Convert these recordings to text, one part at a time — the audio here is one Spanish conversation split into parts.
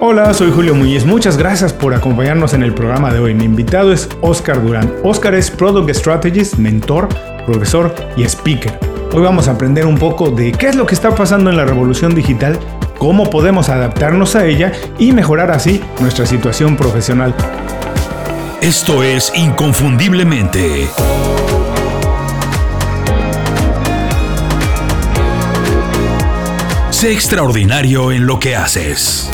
Hola, soy Julio Muñiz. Muchas gracias por acompañarnos en el programa de hoy. Mi invitado es Oscar Durán. Oscar es Product Strategist, mentor, profesor y speaker. Hoy vamos a aprender un poco de qué es lo que está pasando en la revolución digital, cómo podemos adaptarnos a ella y mejorar así nuestra situación profesional. Esto es Inconfundiblemente. Sé extraordinario en lo que haces.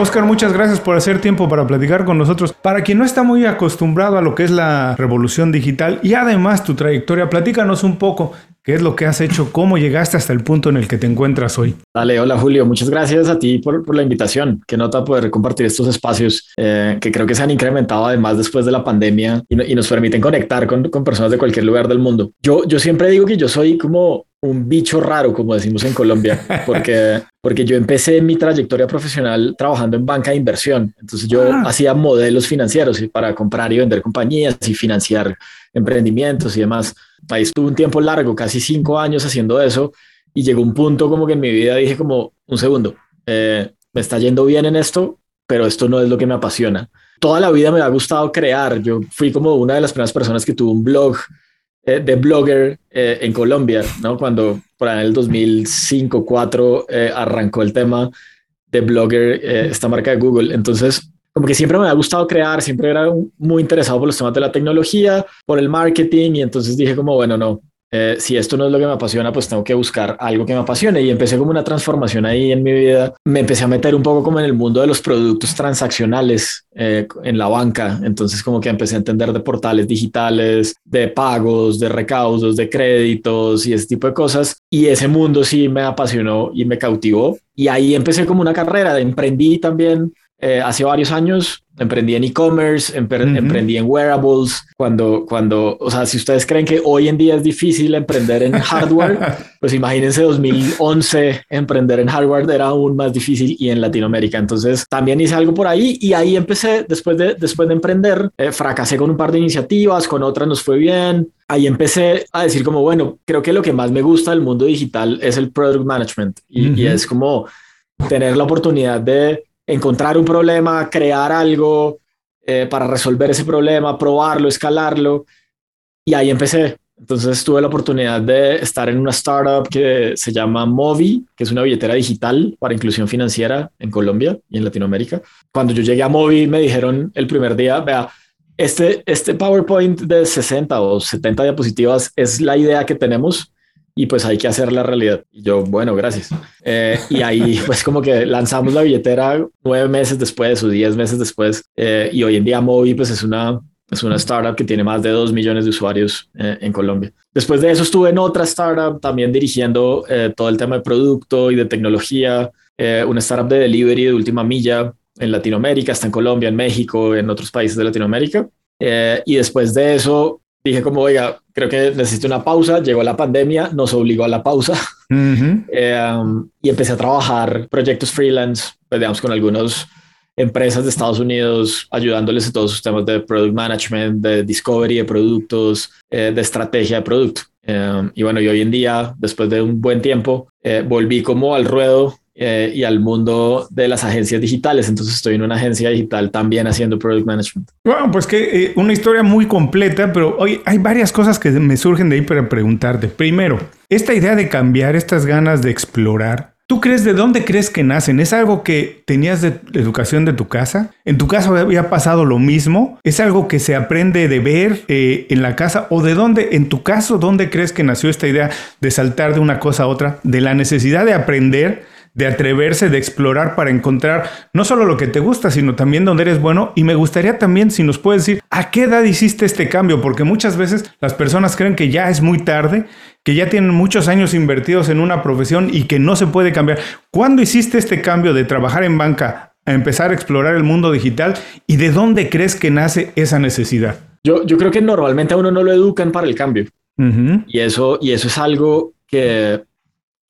Oscar, muchas gracias por hacer tiempo para platicar con nosotros. Para quien no está muy acostumbrado a lo que es la revolución digital y además tu trayectoria, platícanos un poco qué es lo que has hecho, cómo llegaste hasta el punto en el que te encuentras hoy. Dale, hola Julio, muchas gracias a ti por, la invitación. Qué nota poder compartir estos espacios eh, que creo que se han incrementado además después de la pandemia y, nos permiten conectar con, con, personas de cualquier lugar del mundo. Yo, yo siempre digo que yo soy como un bicho raro, como decimos en Colombia, porque, porque yo empecé mi trayectoria profesional trabajando en banca de inversión. Entonces yo ah. hacía modelos financieros para comprar y vender compañías y financiar emprendimientos y demás. Ahí estuve un tiempo largo, casi cinco años haciendo eso y llegó un punto como que en mi vida dije como, un segundo, eh, me está yendo bien en esto, pero esto no es lo que me apasiona. Toda la vida me ha gustado crear. Yo fui como una de las primeras personas que tuvo un blog eh, de blogger eh, en Colombia, ¿no? Cuando por en el 2005, 2004 eh, arrancó el tema de blogger, esta marca de Google. Entonces, como que siempre me ha gustado crear, siempre era muy interesado por los temas de la tecnología, por el marketing y entonces dije como, bueno, no, eh, si esto no es lo que me apasiona, pues tengo que buscar algo que me apasione. Y empecé como una transformación ahí en mi vida. Me empecé a meter un poco como en el mundo de los productos transaccionales eh, en la banca. Entonces como que empecé a entender de portales digitales, de pagos, de recaudos, de créditos y ese tipo de cosas. Y ese mundo sí me apasionó y me cautivó. Y ahí empecé como una carrera. Emprendí también eh, hace varios años emprendí en e-commerce, emprendí en wearables, cuando, cuando, o sea, si ustedes creen que hoy en día es difícil emprender en hardware, pues imagínense 2011 emprender en hardware era aún más difícil y en Latinoamérica. Entonces también hice algo por ahí y ahí empecé, después de, después de emprender, eh, fracasé con un par de iniciativas, con otras nos fue bien. Ahí empecé a decir como, bueno, creo que lo que más me gusta del mundo digital es el product management y, y es como tener la oportunidad de encontrar un problema, crear algo eh, para resolver ese problema, probarlo, escalarlo. Y ahí empecé. Entonces tuve la oportunidad de estar en una startup que se llama Movi, que es una billetera digital para inclusión financiera en Colombia y en Latinoamérica. Cuando yo llegué a Movi me dijeron el primer día, vea, este, este PowerPoint de 60 o 70 diapositivas es la idea que tenemos y pues hay que hacer la realidad. Y yo, bueno, gracias. Eh, y ahí pues como que lanzamos la billetera nueve meses después o diez meses después eh, y hoy en día Movi pues es una, es una startup que tiene más de dos millones de usuarios eh, en Colombia. Después de eso estuve en otra startup también dirigiendo todo el tema de producto y de tecnología, una startup de delivery de última milla en Latinoamérica, está en Colombia, en México, en otros países de Latinoamérica. y después de eso dije como, oiga, creo que necesito una pausa, llegó la pandemia, nos obligó a la pausa eh, um, y empecé a trabajar proyectos freelance, pues, digamos, con algunas empresas de Estados Unidos, ayudándoles en todos sus temas de product management, de discovery de productos, eh, de estrategia de producto. Eh, y bueno, y hoy en día, después de un buen tiempo, volví como al ruedo eh, y al mundo de las agencias digitales. Entonces estoy en una agencia digital también haciendo product management. Bueno, pues que eh, una historia muy completa, pero hoy hay varias cosas que me surgen de ahí para preguntarte. Primero, esta idea de cambiar, estas ganas de explorar, ¿Tú crees de dónde crees que nacen? ¿Es algo que tenías de educación de tu casa? ¿En tu caso había pasado lo mismo? ¿Es algo que se aprende de ver eh, en la casa? ¿O de dónde, en tu caso, dónde crees que nació esta idea de saltar de una cosa a otra? De la necesidad de aprender de atreverse, de explorar para encontrar no solo lo que te gusta, sino también donde eres bueno. Y me gustaría también si nos puedes decir a qué edad hiciste este cambio, porque muchas veces las personas creen que ya es muy tarde, que ya tienen muchos años invertidos en una profesión y que no se puede cambiar. ¿Cuándo hiciste este cambio de trabajar en banca a empezar a explorar el mundo digital y de dónde crees que nace esa necesidad? Yo, yo creo que normalmente a uno no lo educan para el cambio. y, eso, y eso es algo que,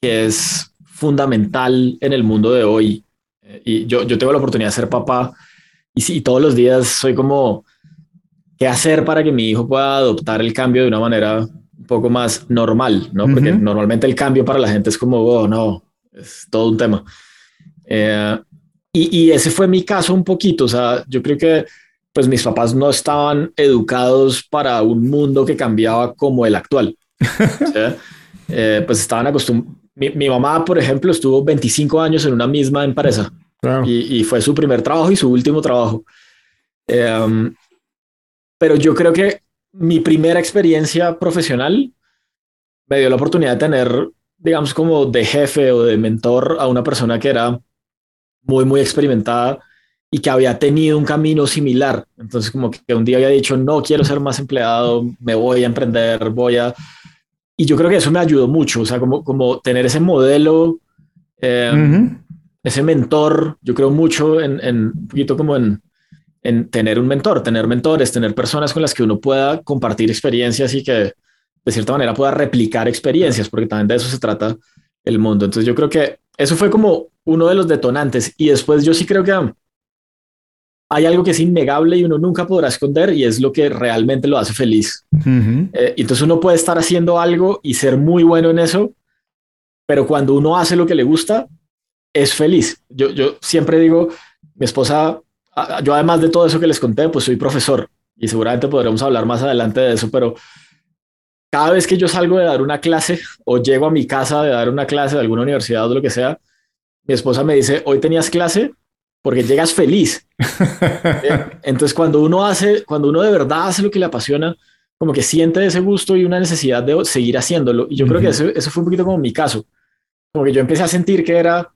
que es fundamental en el mundo de hoy. Eh, y yo, yo tengo la oportunidad de ser papá y, sí, todos los días soy como, ¿qué hacer para que mi hijo pueda adoptar el cambio de una manera un poco más normal? ¿no? Porque normalmente el cambio para la gente es como, oh, no, es todo un tema. Eh, y, y, ese fue mi caso un poquito, o sea, yo creo que pues mis papás no estaban educados para un mundo que cambiaba como el actual. eh, pues estaban acostumbrados. Mi, mi, mamá, por ejemplo, estuvo 25 años en una misma empresa claro. y, y, fue su primer trabajo y su último trabajo. Eh, pero yo creo que mi primera experiencia profesional me dio la oportunidad de tener, digamos, como de jefe o de mentor a una persona que era muy, muy experimentada y que había tenido un camino similar. Entonces, como que un día había dicho, no quiero ser más empleado, me voy a emprender, voy a... Y yo creo que eso me ayudó mucho, o sea, como, como tener ese modelo, eh, uh -huh. ese mentor, yo creo mucho en, en, un poquito como en, en tener un mentor, tener mentores, tener personas con las que uno pueda compartir experiencias y que de cierta manera pueda replicar experiencias, porque también de eso se trata el mundo. Entonces yo creo que eso fue como uno de los detonantes y después yo sí creo que hay algo que es innegable y uno nunca podrá esconder y es lo que realmente lo hace feliz. Uh -huh. eh, entonces uno puede estar haciendo algo y ser muy bueno en eso, pero cuando uno hace lo que le gusta, es feliz. Yo, yo siempre digo, mi esposa, yo además de todo eso que les conté, pues soy profesor y seguramente podremos hablar más adelante de eso, pero cada vez que yo salgo de dar una clase o llego a mi casa de dar una clase de alguna universidad o lo que sea, mi esposa me dice, hoy tenías clase porque llegas feliz. Entonces, cuando uno hace, cuando uno de verdad hace lo que le apasiona, como que siente ese gusto y una necesidad de seguir haciéndolo. Y yo uh -huh. creo que eso, eso fue un poquito como mi caso. Como que yo empecé a sentir que era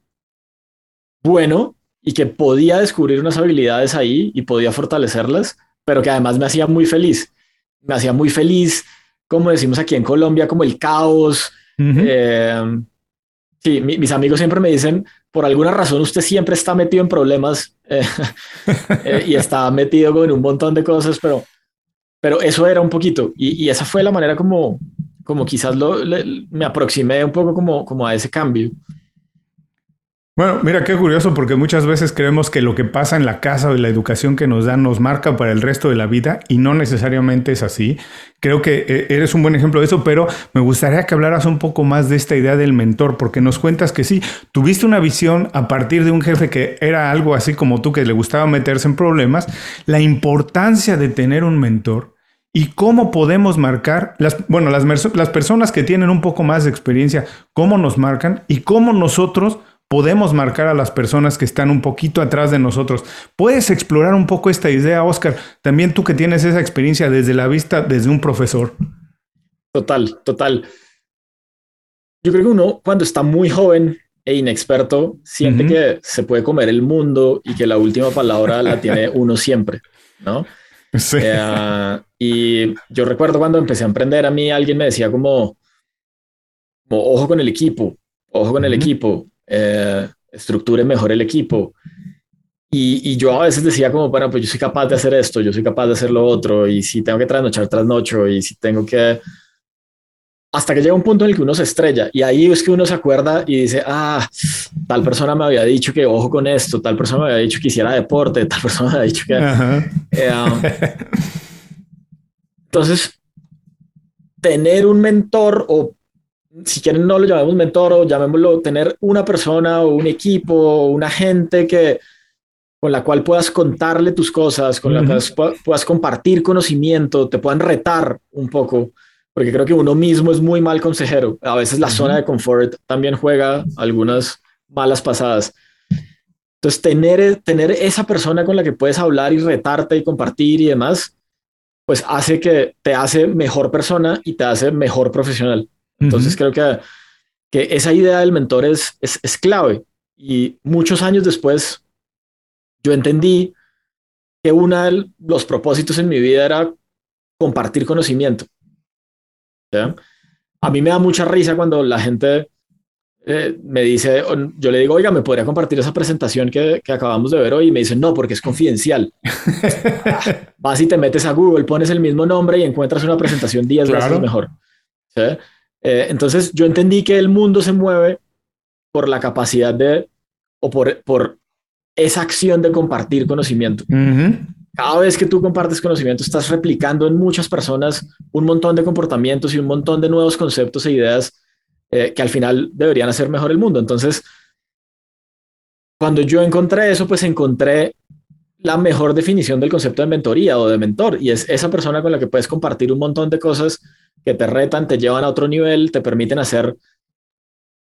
bueno y que podía descubrir unas habilidades ahí y podía fortalecerlas, pero que además me hacía muy feliz. Me hacía muy feliz, como decimos aquí en Colombia, como el caos. Uh -huh. eh, sí, mi, mis amigos siempre me dicen, por alguna razón usted siempre está metido en problemas eh, eh, y está metido con un montón de cosas, pero, pero eso era un poquito. Y, y esa fue la manera como, como quizás lo, le, me aproximé un poco como, como a ese cambio. Bueno, mira qué curioso porque muchas veces creemos que lo que pasa en la casa o la educación que nos dan nos marca para el resto de la vida y no necesariamente es así. Creo que eh, eres un buen ejemplo de eso, pero me gustaría que hablaras un poco más de esta idea del mentor porque nos cuentas que sí, tuviste una visión a partir de un jefe que era algo así como tú que le gustaba meterse en problemas, la importancia de tener un mentor y cómo podemos marcar, las, bueno, las, las personas que tienen un poco más de experiencia, cómo nos marcan y cómo nosotros podemos marcar a las personas que están un poquito atrás de nosotros. ¿Puedes explorar un poco esta idea, Oscar? También tú que tienes esa experiencia desde la vista, desde un profesor. Total, total. Yo creo que uno cuando está muy joven e inexperto siente uh -huh. que se puede comer el mundo y que la última palabra la tiene uno siempre, ¿no? Sí. Eh, y yo recuerdo cuando empecé a emprender a mí alguien me decía como, como ojo con el equipo, ojo con uh -huh. el equipo, eh, estructure mejor el equipo. Y, y, yo a veces decía como, bueno, pues yo soy capaz de hacer esto, yo soy capaz de hacer lo otro, y si tengo que trasnochar, trasnocho, y si tengo que... Hasta que llega un punto en el que uno se estrella, y ahí es que uno se acuerda y dice, ah, tal persona me había dicho que ojo con esto, tal persona me había dicho que hiciera deporte, tal persona me había dicho que... Eh, um, entonces, tener un mentor o si quieren no lo llamemos mentor o llamémoslo tener una persona o un equipo o una gente que con la cual puedas contarle tus cosas, con uh -huh. la cual puedas compartir conocimiento, te puedan retar un poco, porque creo que uno mismo es muy mal consejero. A veces la uh -huh. zona de confort también juega algunas malas pasadas. Entonces, tener, tener esa persona con la que puedes hablar y retarte y compartir y demás, pues hace que te hace mejor persona y te hace mejor profesional. Entonces uh -huh. creo que, que esa idea del mentor es, es, es, clave. Y muchos años después, yo entendí que uno de los propósitos en mi vida era compartir conocimiento. A mí me da mucha risa cuando la gente eh, me dice, yo le digo, oiga, ¿me podría compartir esa presentación que, que acabamos de ver hoy? Y me dicen, no, porque es confidencial. vas y te metes a Google, pones el mismo nombre y encuentras una presentación 10 claro. veces mejor. ¿Sí? Eh, entonces yo entendí que el mundo se mueve por la capacidad de, o por, por esa acción de compartir conocimiento. Uh -huh. Cada vez que tú compartes conocimiento, estás replicando en muchas personas un montón de comportamientos y un montón de nuevos conceptos e ideas eh, que al final deberían hacer mejor el mundo. Entonces, cuando yo encontré eso, pues encontré la mejor definición del concepto de mentoría o de mentor, y es esa persona con la que puedes compartir un montón de cosas que te retan, te llevan a otro nivel, te permiten hacer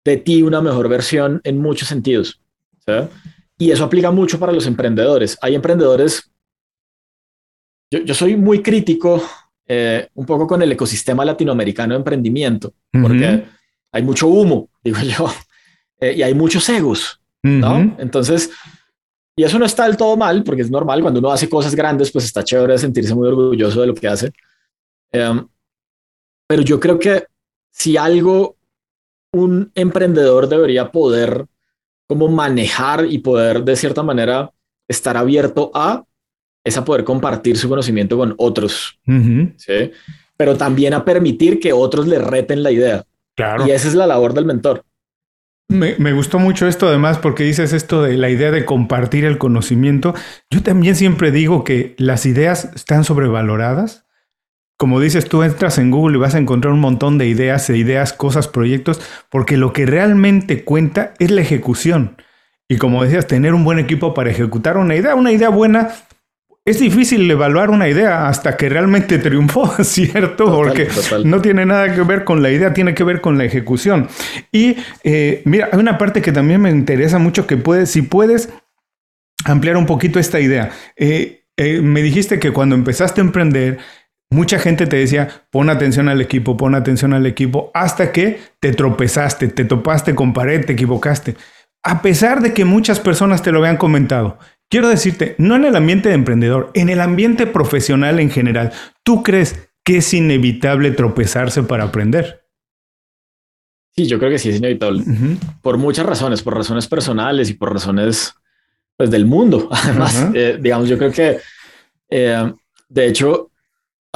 de ti una mejor versión en muchos sentidos. Y eso aplica mucho para los emprendedores. Hay emprendedores, yo, soy muy crítico eh, un poco con el ecosistema latinoamericano de emprendimiento, porque hay mucho humo, digo yo, eh, y hay muchos egos, ¿no? Entonces, y eso no está del todo mal, porque es normal, cuando uno hace cosas grandes, pues está chévere sentirse muy orgulloso de lo que hace. Em, pero yo creo que si algo un emprendedor debería poder como manejar y poder de cierta manera estar abierto a es a poder compartir su conocimiento con otros, ¿sí? pero también a permitir que otros le reten la idea. Claro. Y esa es la labor del mentor. Me, me, gustó mucho esto además porque dices esto de la idea de compartir el conocimiento. Yo también siempre digo que las ideas están sobrevaloradas como dices, tú entras en Google y vas a encontrar un montón de ideas, e ideas, cosas, proyectos, porque lo que realmente cuenta es la ejecución. Y como decías, tener un buen equipo para ejecutar una idea, una idea buena, es difícil evaluar una idea hasta que realmente triunfó, ¿cierto? Porque no tiene nada que ver con la idea, tiene que ver con la ejecución. Y eh, mira, hay una parte que también me interesa mucho que puedes, si puedes ampliar un poquito esta idea. Eh, eh, me dijiste que cuando empezaste a emprender, Mucha gente te decía, pon atención al equipo, pon atención al equipo, hasta que te tropezaste, te topaste con pared, te equivocaste. A pesar de que muchas personas te lo habían comentado, quiero decirte, no en el ambiente de emprendedor, en el ambiente profesional en general, ¿tú crees que es inevitable tropezarse para aprender? Sí, yo creo que sí es inevitable. Por muchas razones, por razones personales y por razones pues, del mundo. Además, eh, digamos, yo creo que, eh, de hecho,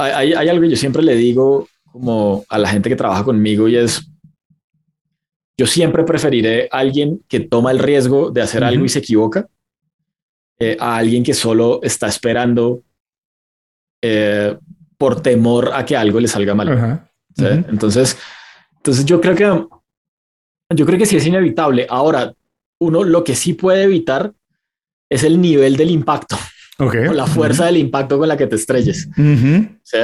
hay, algo que yo siempre le digo como a la gente que trabaja conmigo y es, yo siempre preferiré a alguien que toma el riesgo de hacer algo y se equivoca eh, a alguien que solo está esperando eh, por temor a que algo le salga mal. Entonces, entonces yo creo que yo creo que sí es inevitable. Ahora, uno lo que sí puede evitar es el nivel del impacto. O la fuerza del impacto con la que te estrelles. ¿sí?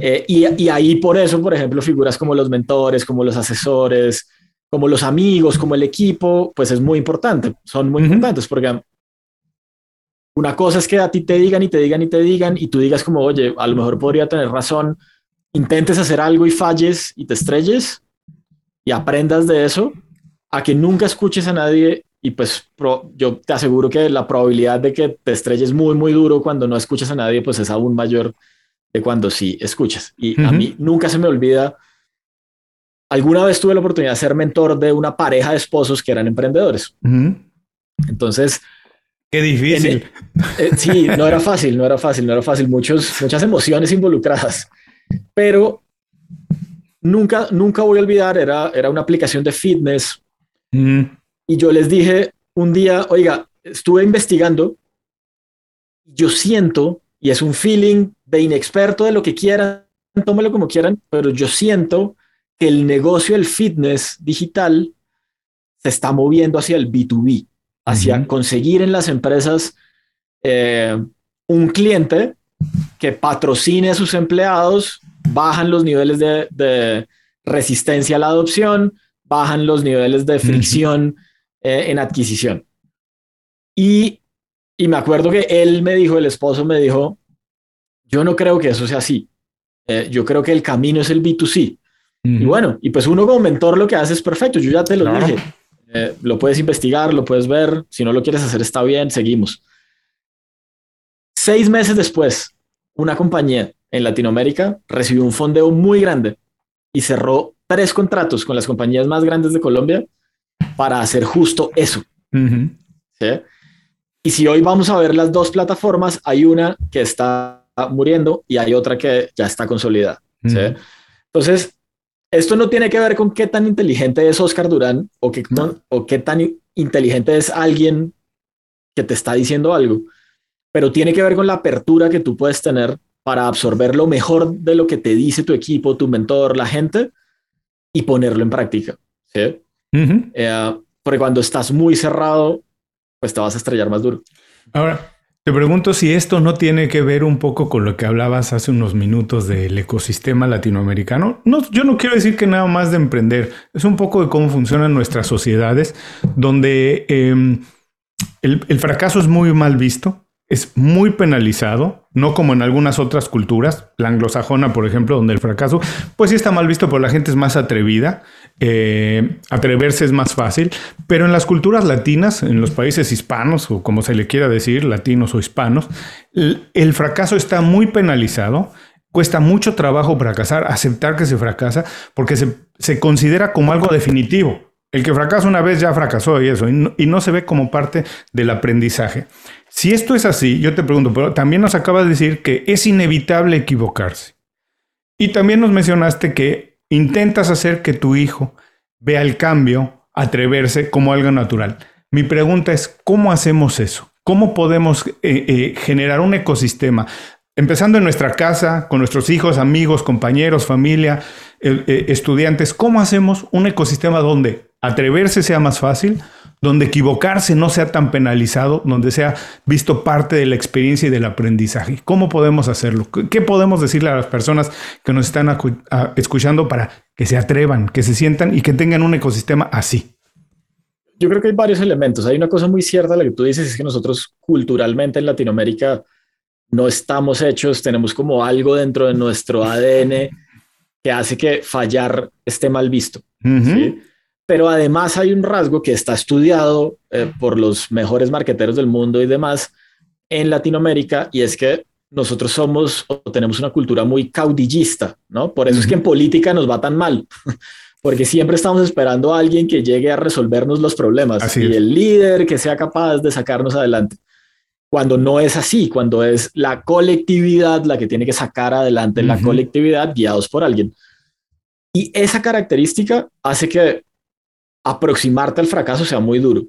Eh, y, ahí por eso, por ejemplo, figuras como los mentores, como los asesores, como los amigos, como el equipo, pues es muy importante. Son muy importantes porque una cosa es que a ti te digan y te digan y te digan y tú digas como, oye, a lo mejor podría tener razón, intentes hacer algo y falles y te estrelles y aprendas de eso, a que nunca escuches a nadie y pues yo te aseguro que la probabilidad de que te estrelles muy, muy duro cuando no escuchas a nadie, pues es aún mayor de cuando sí escuchas. Y a mí nunca se me olvida, alguna vez tuve la oportunidad de ser mentor de una pareja de esposos que eran emprendedores. Entonces... Qué difícil. Eh, sí, no era fácil, no era fácil, no era fácil. Muchos, muchas emociones involucradas. Pero nunca, nunca voy a olvidar, era, era una aplicación de fitness y yo les dije un día, oiga, estuve investigando, yo siento, y es un feeling de inexperto de lo que quieran, tómelo como quieran, pero yo siento que el negocio del fitness digital se está moviendo hacia el B2B, hacia conseguir en las empresas eh, un cliente que patrocine a sus empleados, bajan los niveles de, resistencia a la adopción, bajan los niveles de fricción. Eh, en adquisición. Y, y me acuerdo que él me dijo, el esposo me dijo, yo no creo que eso sea así. Eh, yo creo que el camino es el B2C. Y bueno, y pues uno como mentor lo que hace es perfecto, yo ya te lo dije. Eh, lo puedes investigar, lo puedes ver, si no lo quieres hacer está bien, seguimos. Seis meses después, una compañía en Latinoamérica recibió un fondeo muy grande y cerró tres contratos con las compañías más grandes de Colombia para hacer justo eso. Y si hoy vamos a ver las dos plataformas, hay una que está muriendo y hay otra que ya está consolidada. Entonces, esto no tiene que ver con qué tan inteligente es Oscar Durán o, qué, o qué tan inteligente es alguien que te está diciendo algo, pero tiene que ver con la apertura que tú puedes tener para absorber lo mejor de lo que te dice tu equipo, tu mentor, la gente y ponerlo en práctica. ¿sí? Eh, porque cuando estás muy cerrado, pues te vas a estrellar más duro. Ahora, te pregunto si esto no tiene que ver un poco con lo que hablabas hace unos minutos del ecosistema latinoamericano. No, yo no quiero decir que nada más de emprender, es un poco de cómo funcionan nuestras sociedades, donde em, el fracaso es muy mal visto, es muy penalizado, no como en algunas otras culturas, la anglosajona, por ejemplo, donde el fracaso, pues sí está mal visto, pero la gente es más atrevida, eh, atreverse es más fácil, pero en las culturas latinas, en los países hispanos, o como se le quiera decir, latinos o hispanos, el, fracaso está muy penalizado, cuesta mucho trabajo fracasar, aceptar que se fracasa, porque se, se considera como algo definitivo. El que fracasa una vez ya fracasó y eso, y no, se ve como parte del aprendizaje. Si esto es así, yo te pregunto, pero también nos acabas de decir que es inevitable equivocarse. Y también nos mencionaste que intentas hacer que tu hijo vea el cambio, atreverse como algo natural. Mi pregunta es, ¿cómo hacemos eso? ¿Cómo podemos eh, eh, generar un ecosistema? Empezando en nuestra casa, con nuestros hijos, amigos, compañeros, familia, eh, estudiantes, ¿cómo hacemos un ecosistema donde atreverse sea más fácil, donde equivocarse no sea tan penalizado, donde sea visto parte de la experiencia y del aprendizaje. ¿Cómo podemos hacerlo? ¿Qué podemos decirle a las personas que nos están escuchando para que se atrevan, que se sientan y que tengan un ecosistema así? Yo creo que hay varios elementos. Hay una cosa muy cierta, la que tú dices, es que nosotros culturalmente en Latinoamérica no estamos hechos, tenemos como algo dentro de nuestro ADN que hace que fallar esté mal visto. ¿sí? Pero además hay un rasgo que está estudiado eh, por los mejores marqueteros del mundo y demás en Latinoamérica y es que nosotros somos o tenemos una cultura muy caudillista, ¿no? Por eso es que en política nos va tan mal, porque siempre estamos esperando a alguien que llegue a resolvernos los problemas y el líder que sea capaz de sacarnos adelante. Cuando no es así, cuando es la colectividad la que tiene que sacar adelante la colectividad guiados por alguien. Y esa característica hace que aproximarte al fracaso sea muy duro.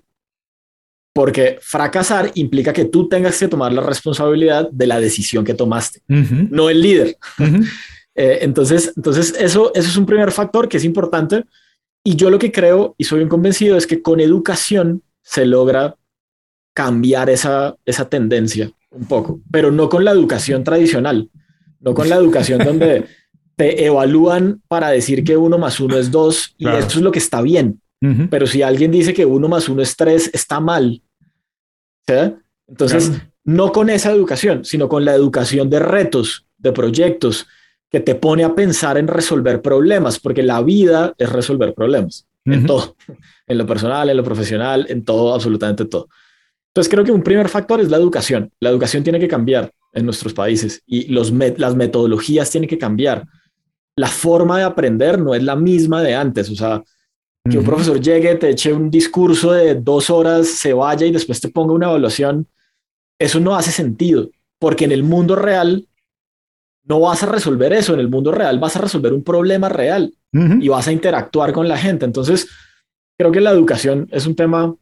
Porque fracasar implica que tú tengas que tomar la responsabilidad de la decisión que tomaste, no el líder. Eh, entonces, entonces eso, eso es un primer factor que es importante. Y yo lo que creo y soy bien convencido es que con educación se logra cambiar esa, esa tendencia un poco, pero no con la educación tradicional, no con la educación donde te evalúan para decir que uno más uno es dos y eso es lo que está bien. Pero si alguien dice que uno más uno es tres, está mal. Entonces, no con esa educación, sino con la educación de retos, de proyectos, que te pone a pensar en resolver problemas, porque la vida es resolver problemas, en todo, en lo personal, en lo profesional, en todo, absolutamente todo. Entonces, creo que un primer factor es la educación. La educación tiene que cambiar en nuestros países y los las metodologías tienen que cambiar. La forma de aprender no es la misma de antes. O sea, que un profesor llegue, te eche un discurso de dos horas, se vaya y después te ponga una evaluación, eso no hace sentido, porque en el mundo real no vas a resolver eso, en el mundo real vas a resolver un problema real y vas a interactuar con la gente. Entonces, creo que la educación es un tema,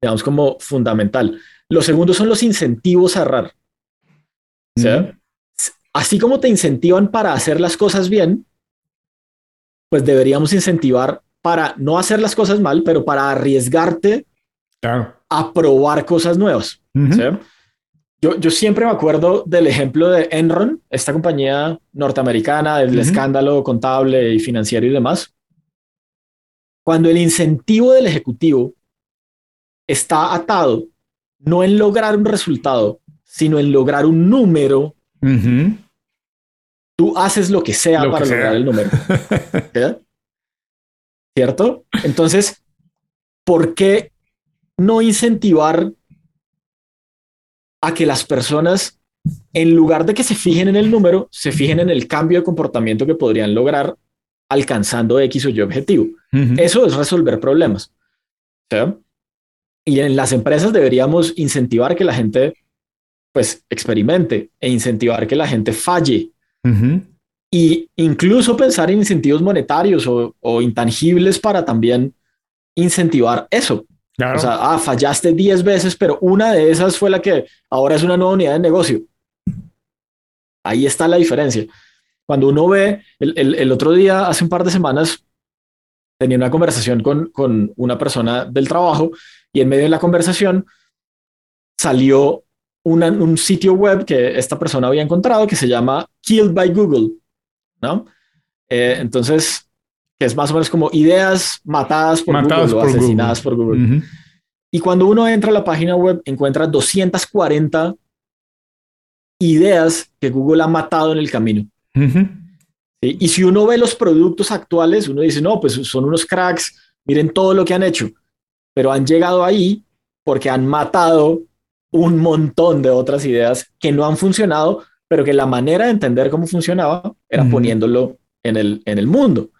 digamos, como fundamental. Lo segundo son los incentivos a errar. así como te incentivan para hacer las cosas bien, pues deberíamos incentivar para no hacer las cosas mal, pero para arriesgarte a probar cosas nuevas. yo, yo, siempre me acuerdo del ejemplo de Enron, esta compañía norteamericana, del escándalo contable y financiero y demás. Cuando el incentivo del ejecutivo está atado no en lograr un resultado, sino en lograr un número, tú haces lo que sea para lograr el número. ¿cierto? Entonces, ¿por qué no incentivar a que las personas, en lugar de que se fijen en el número, se fijen en el cambio de comportamiento que podrían lograr alcanzando X o Y objetivo? Eso es resolver problemas. Y en las empresas deberíamos incentivar que la gente pues experimente e incentivar que la gente falle y incluso pensar en incentivos monetarios o, intangibles para también incentivar eso. O sea, ah, fallaste 10 veces, pero una de esas fue la que ahora es una nueva unidad de negocio. Ahí está la diferencia. Cuando uno ve, el, otro día, hace un par de semanas, tenía una conversación con, con una persona del trabajo Y en medio de la conversación salió un sitio web que esta persona había encontrado que se llama Killed by Google, ¿no? Eh, entonces, que es más o menos como ideas matadas por Google o asesinadas por Google. Y cuando uno entra a la página web, encuentra 240 ideas que Google ha matado en el camino. Y si uno ve los productos actuales, uno dice, no, pues son unos cracks, miren todo lo que han hecho, pero han llegado ahí porque han matado un montón de otras ideas que no han funcionado, pero que la manera de entender cómo funcionaba era poniéndolo en el, en el mundo.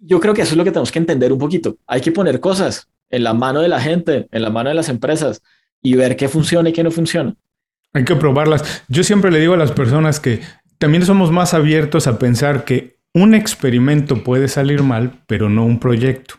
Yo creo que eso es lo que tenemos que entender un poquito. Hay que poner cosas en la mano de la gente, en la mano de las empresas y ver qué funciona y qué no funciona. Hay que probarlas. Yo siempre le digo a las personas que también somos más abiertos a pensar que un experimento puede salir mal, pero no un proyecto.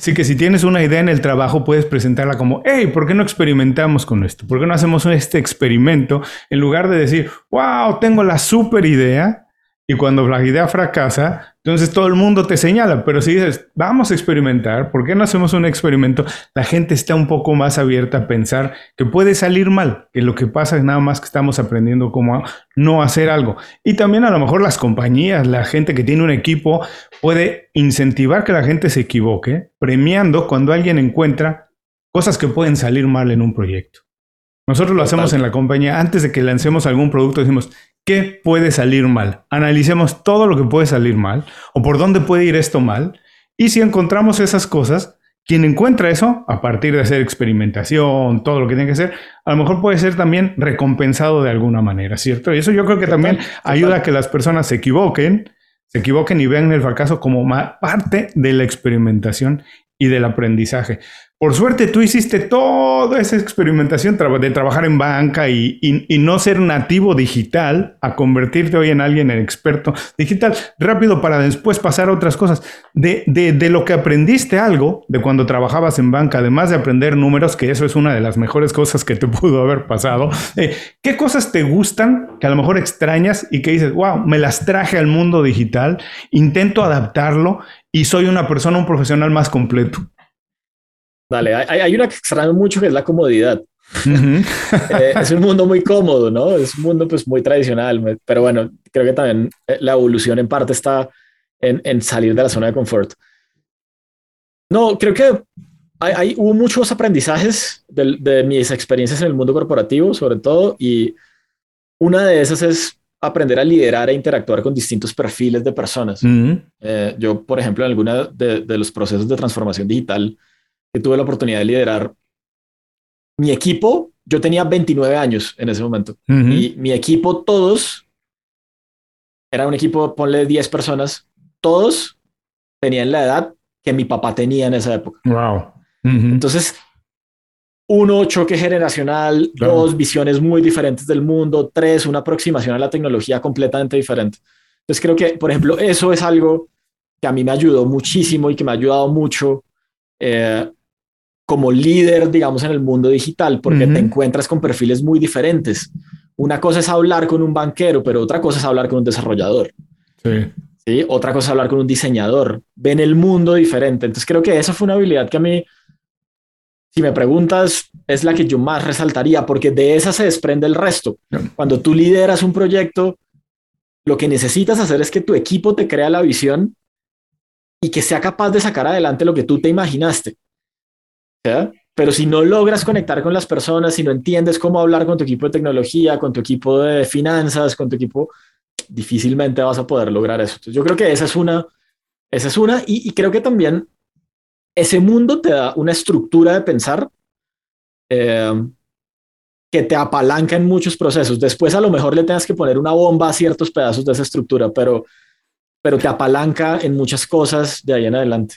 Así que si tienes una idea en el trabajo, puedes presentarla como, hey, ¿por qué no experimentamos con esto? ¿Por qué no hacemos este experimento? En lugar de decir, wow, tengo la super idea, y cuando la idea fracasa, entonces todo el mundo te señala. Pero si dices, vamos a experimentar, ¿por qué no hacemos un experimento? La gente está un poco más abierta a pensar que puede salir mal, que lo que pasa es nada más que estamos aprendiendo cómo no hacer algo. Y también a lo mejor las compañías, la gente que tiene un equipo, puede incentivar que la gente se equivoque, premiando cuando alguien encuentra cosas que pueden salir mal en un proyecto. Nosotros lo hacemos en la compañía. Antes de que lancemos algún producto, decimos, ¿Qué puede salir mal? Analicemos todo lo que puede salir mal o por dónde puede ir esto mal. Y si encontramos esas cosas, quien encuentra eso, a partir de hacer experimentación, todo lo que tiene que hacer, a lo mejor puede ser también recompensado de alguna manera, ¿cierto? Y eso yo creo que también ayuda a que las personas se equivoquen, se equivoquen y vean el fracaso como parte de la experimentación y del aprendizaje. Por suerte tú hiciste toda esa experimentación de trabajar en banca y, no ser nativo digital a convertirte hoy en alguien en experto digital rápido para después pasar a otras cosas. De, de, lo que aprendiste algo de cuando trabajabas en banca, además de aprender números, que eso es una de las mejores cosas que te pudo haber pasado. Eh, ¿Qué cosas te gustan que a lo mejor extrañas y que dices, wow, me las traje al mundo digital, intento adaptarlo y soy una persona, un profesional más completo? Dale, hay, una que extraño mucho que es la comodidad. Eh, es un mundo muy cómodo, ¿no? Es un mundo pues muy tradicional, pero bueno, creo que también eh, la evolución en parte está en, salir de la zona de confort. No, creo que hay, hubo muchos aprendizajes de, mis experiencias en el mundo corporativo, sobre todo, y una de esas es aprender a liderar e interactuar con distintos perfiles de personas. Eh, yo, por ejemplo, en alguna de, de los procesos de transformación digital, que tuve la oportunidad de liderar mi equipo, yo tenía 29 años en ese momento y mi equipo todos, era un equipo, ponle 10 personas, todos tenían la edad que mi papá tenía en esa época. Wow. Entonces, uno, choque generacional, dos, visiones muy diferentes del mundo, tres, una aproximación a la tecnología completamente diferente. Entonces, creo que, por ejemplo, eso es algo que a mí me ayudó muchísimo y que me ha ayudado mucho eh, como líder, digamos, en el mundo digital, porque te encuentras con perfiles muy diferentes. Una cosa es hablar con un banquero, pero otra cosa es hablar con un desarrollador. Sí. Otra cosa es hablar con un diseñador. Ven el mundo diferente. Entonces creo que esa fue una habilidad que a mí, si me preguntas, es la que yo más resaltaría, porque de esa se desprende el resto. Cuando tú lideras un proyecto, lo que necesitas hacer es que tu equipo te crea la visión y que sea capaz de sacar adelante lo que tú te imaginaste. Pero si no logras conectar con las personas, si no entiendes cómo hablar con tu equipo de tecnología, con tu equipo de finanzas, con tu equipo, difícilmente vas a poder lograr eso. yo creo que esa es una, esa es una, y, creo que también ese mundo te da una estructura de pensar eh, que te apalanca en muchos procesos. Después a lo mejor le tengas que poner una bomba a ciertos pedazos de esa estructura, pero, pero te apalanca en muchas cosas de ahí en adelante.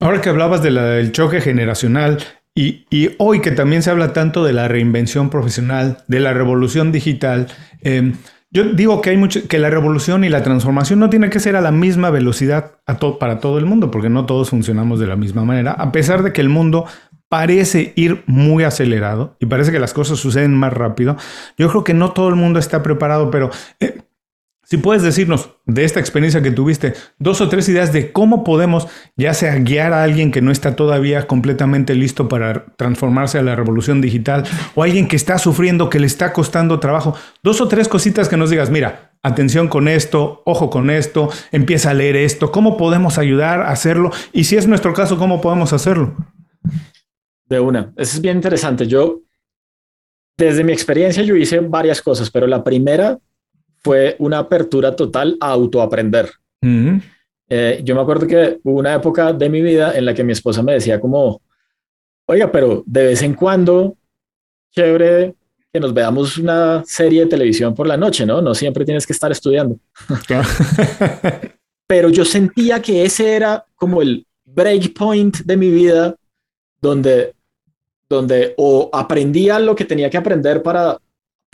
Ahora que hablabas del choque generacional y, hoy que también se habla tanto de la reinvención profesional, de la revolución digital, em, yo digo que hay mucho, que la revolución y la transformación no tiene que ser a la misma velocidad para todo el mundo, porque no todos funcionamos de la misma manera, a pesar de que el mundo parece ir muy acelerado y parece que las cosas suceden más rápido. Yo creo que no todo el mundo está preparado, pero eh, Si puedes decirnos de esta experiencia que tuviste, dos o tres ideas de cómo podemos, ya sea guiar a alguien que no está todavía completamente listo para transformarse a la revolución digital, o alguien que está sufriendo, que le está costando trabajo, dos o tres cositas que nos digas, mira, atención con esto, ojo con esto, empieza a leer esto, cómo podemos ayudar a hacerlo, y si es nuestro caso, cómo podemos hacerlo. De una, eso es bien interesante. Yo, desde mi experiencia, yo hice varias cosas, pero la primera fue una apertura total a autoaprender. Eh, yo me acuerdo que hubo una época de mi vida en la que mi esposa me decía como, oiga, pero de vez en cuando, chévere que nos veamos una serie de televisión por la noche, ¿no? No siempre tienes que estar estudiando. pero yo sentía que ese era como el break point de mi vida donde, donde o aprendía lo que tenía que aprender para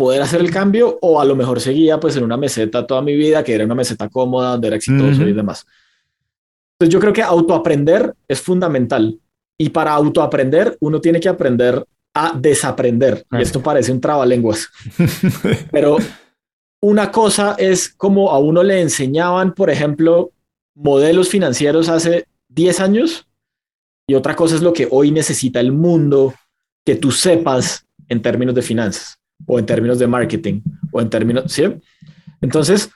poder hacer el cambio o a lo mejor seguía pues en una meseta toda mi vida, que era una meseta cómoda, donde era exitoso y demás. Entonces yo creo que autoaprender es fundamental y para autoaprender uno tiene que aprender a desaprender y esto parece un trabalenguas. Pero una cosa es como a uno le enseñaban, por ejemplo, modelos financieros hace 10 años y otra cosa es lo que hoy necesita el mundo que tú sepas en términos de finanzas o en términos de marketing o en términos, ¿sí? Entonces,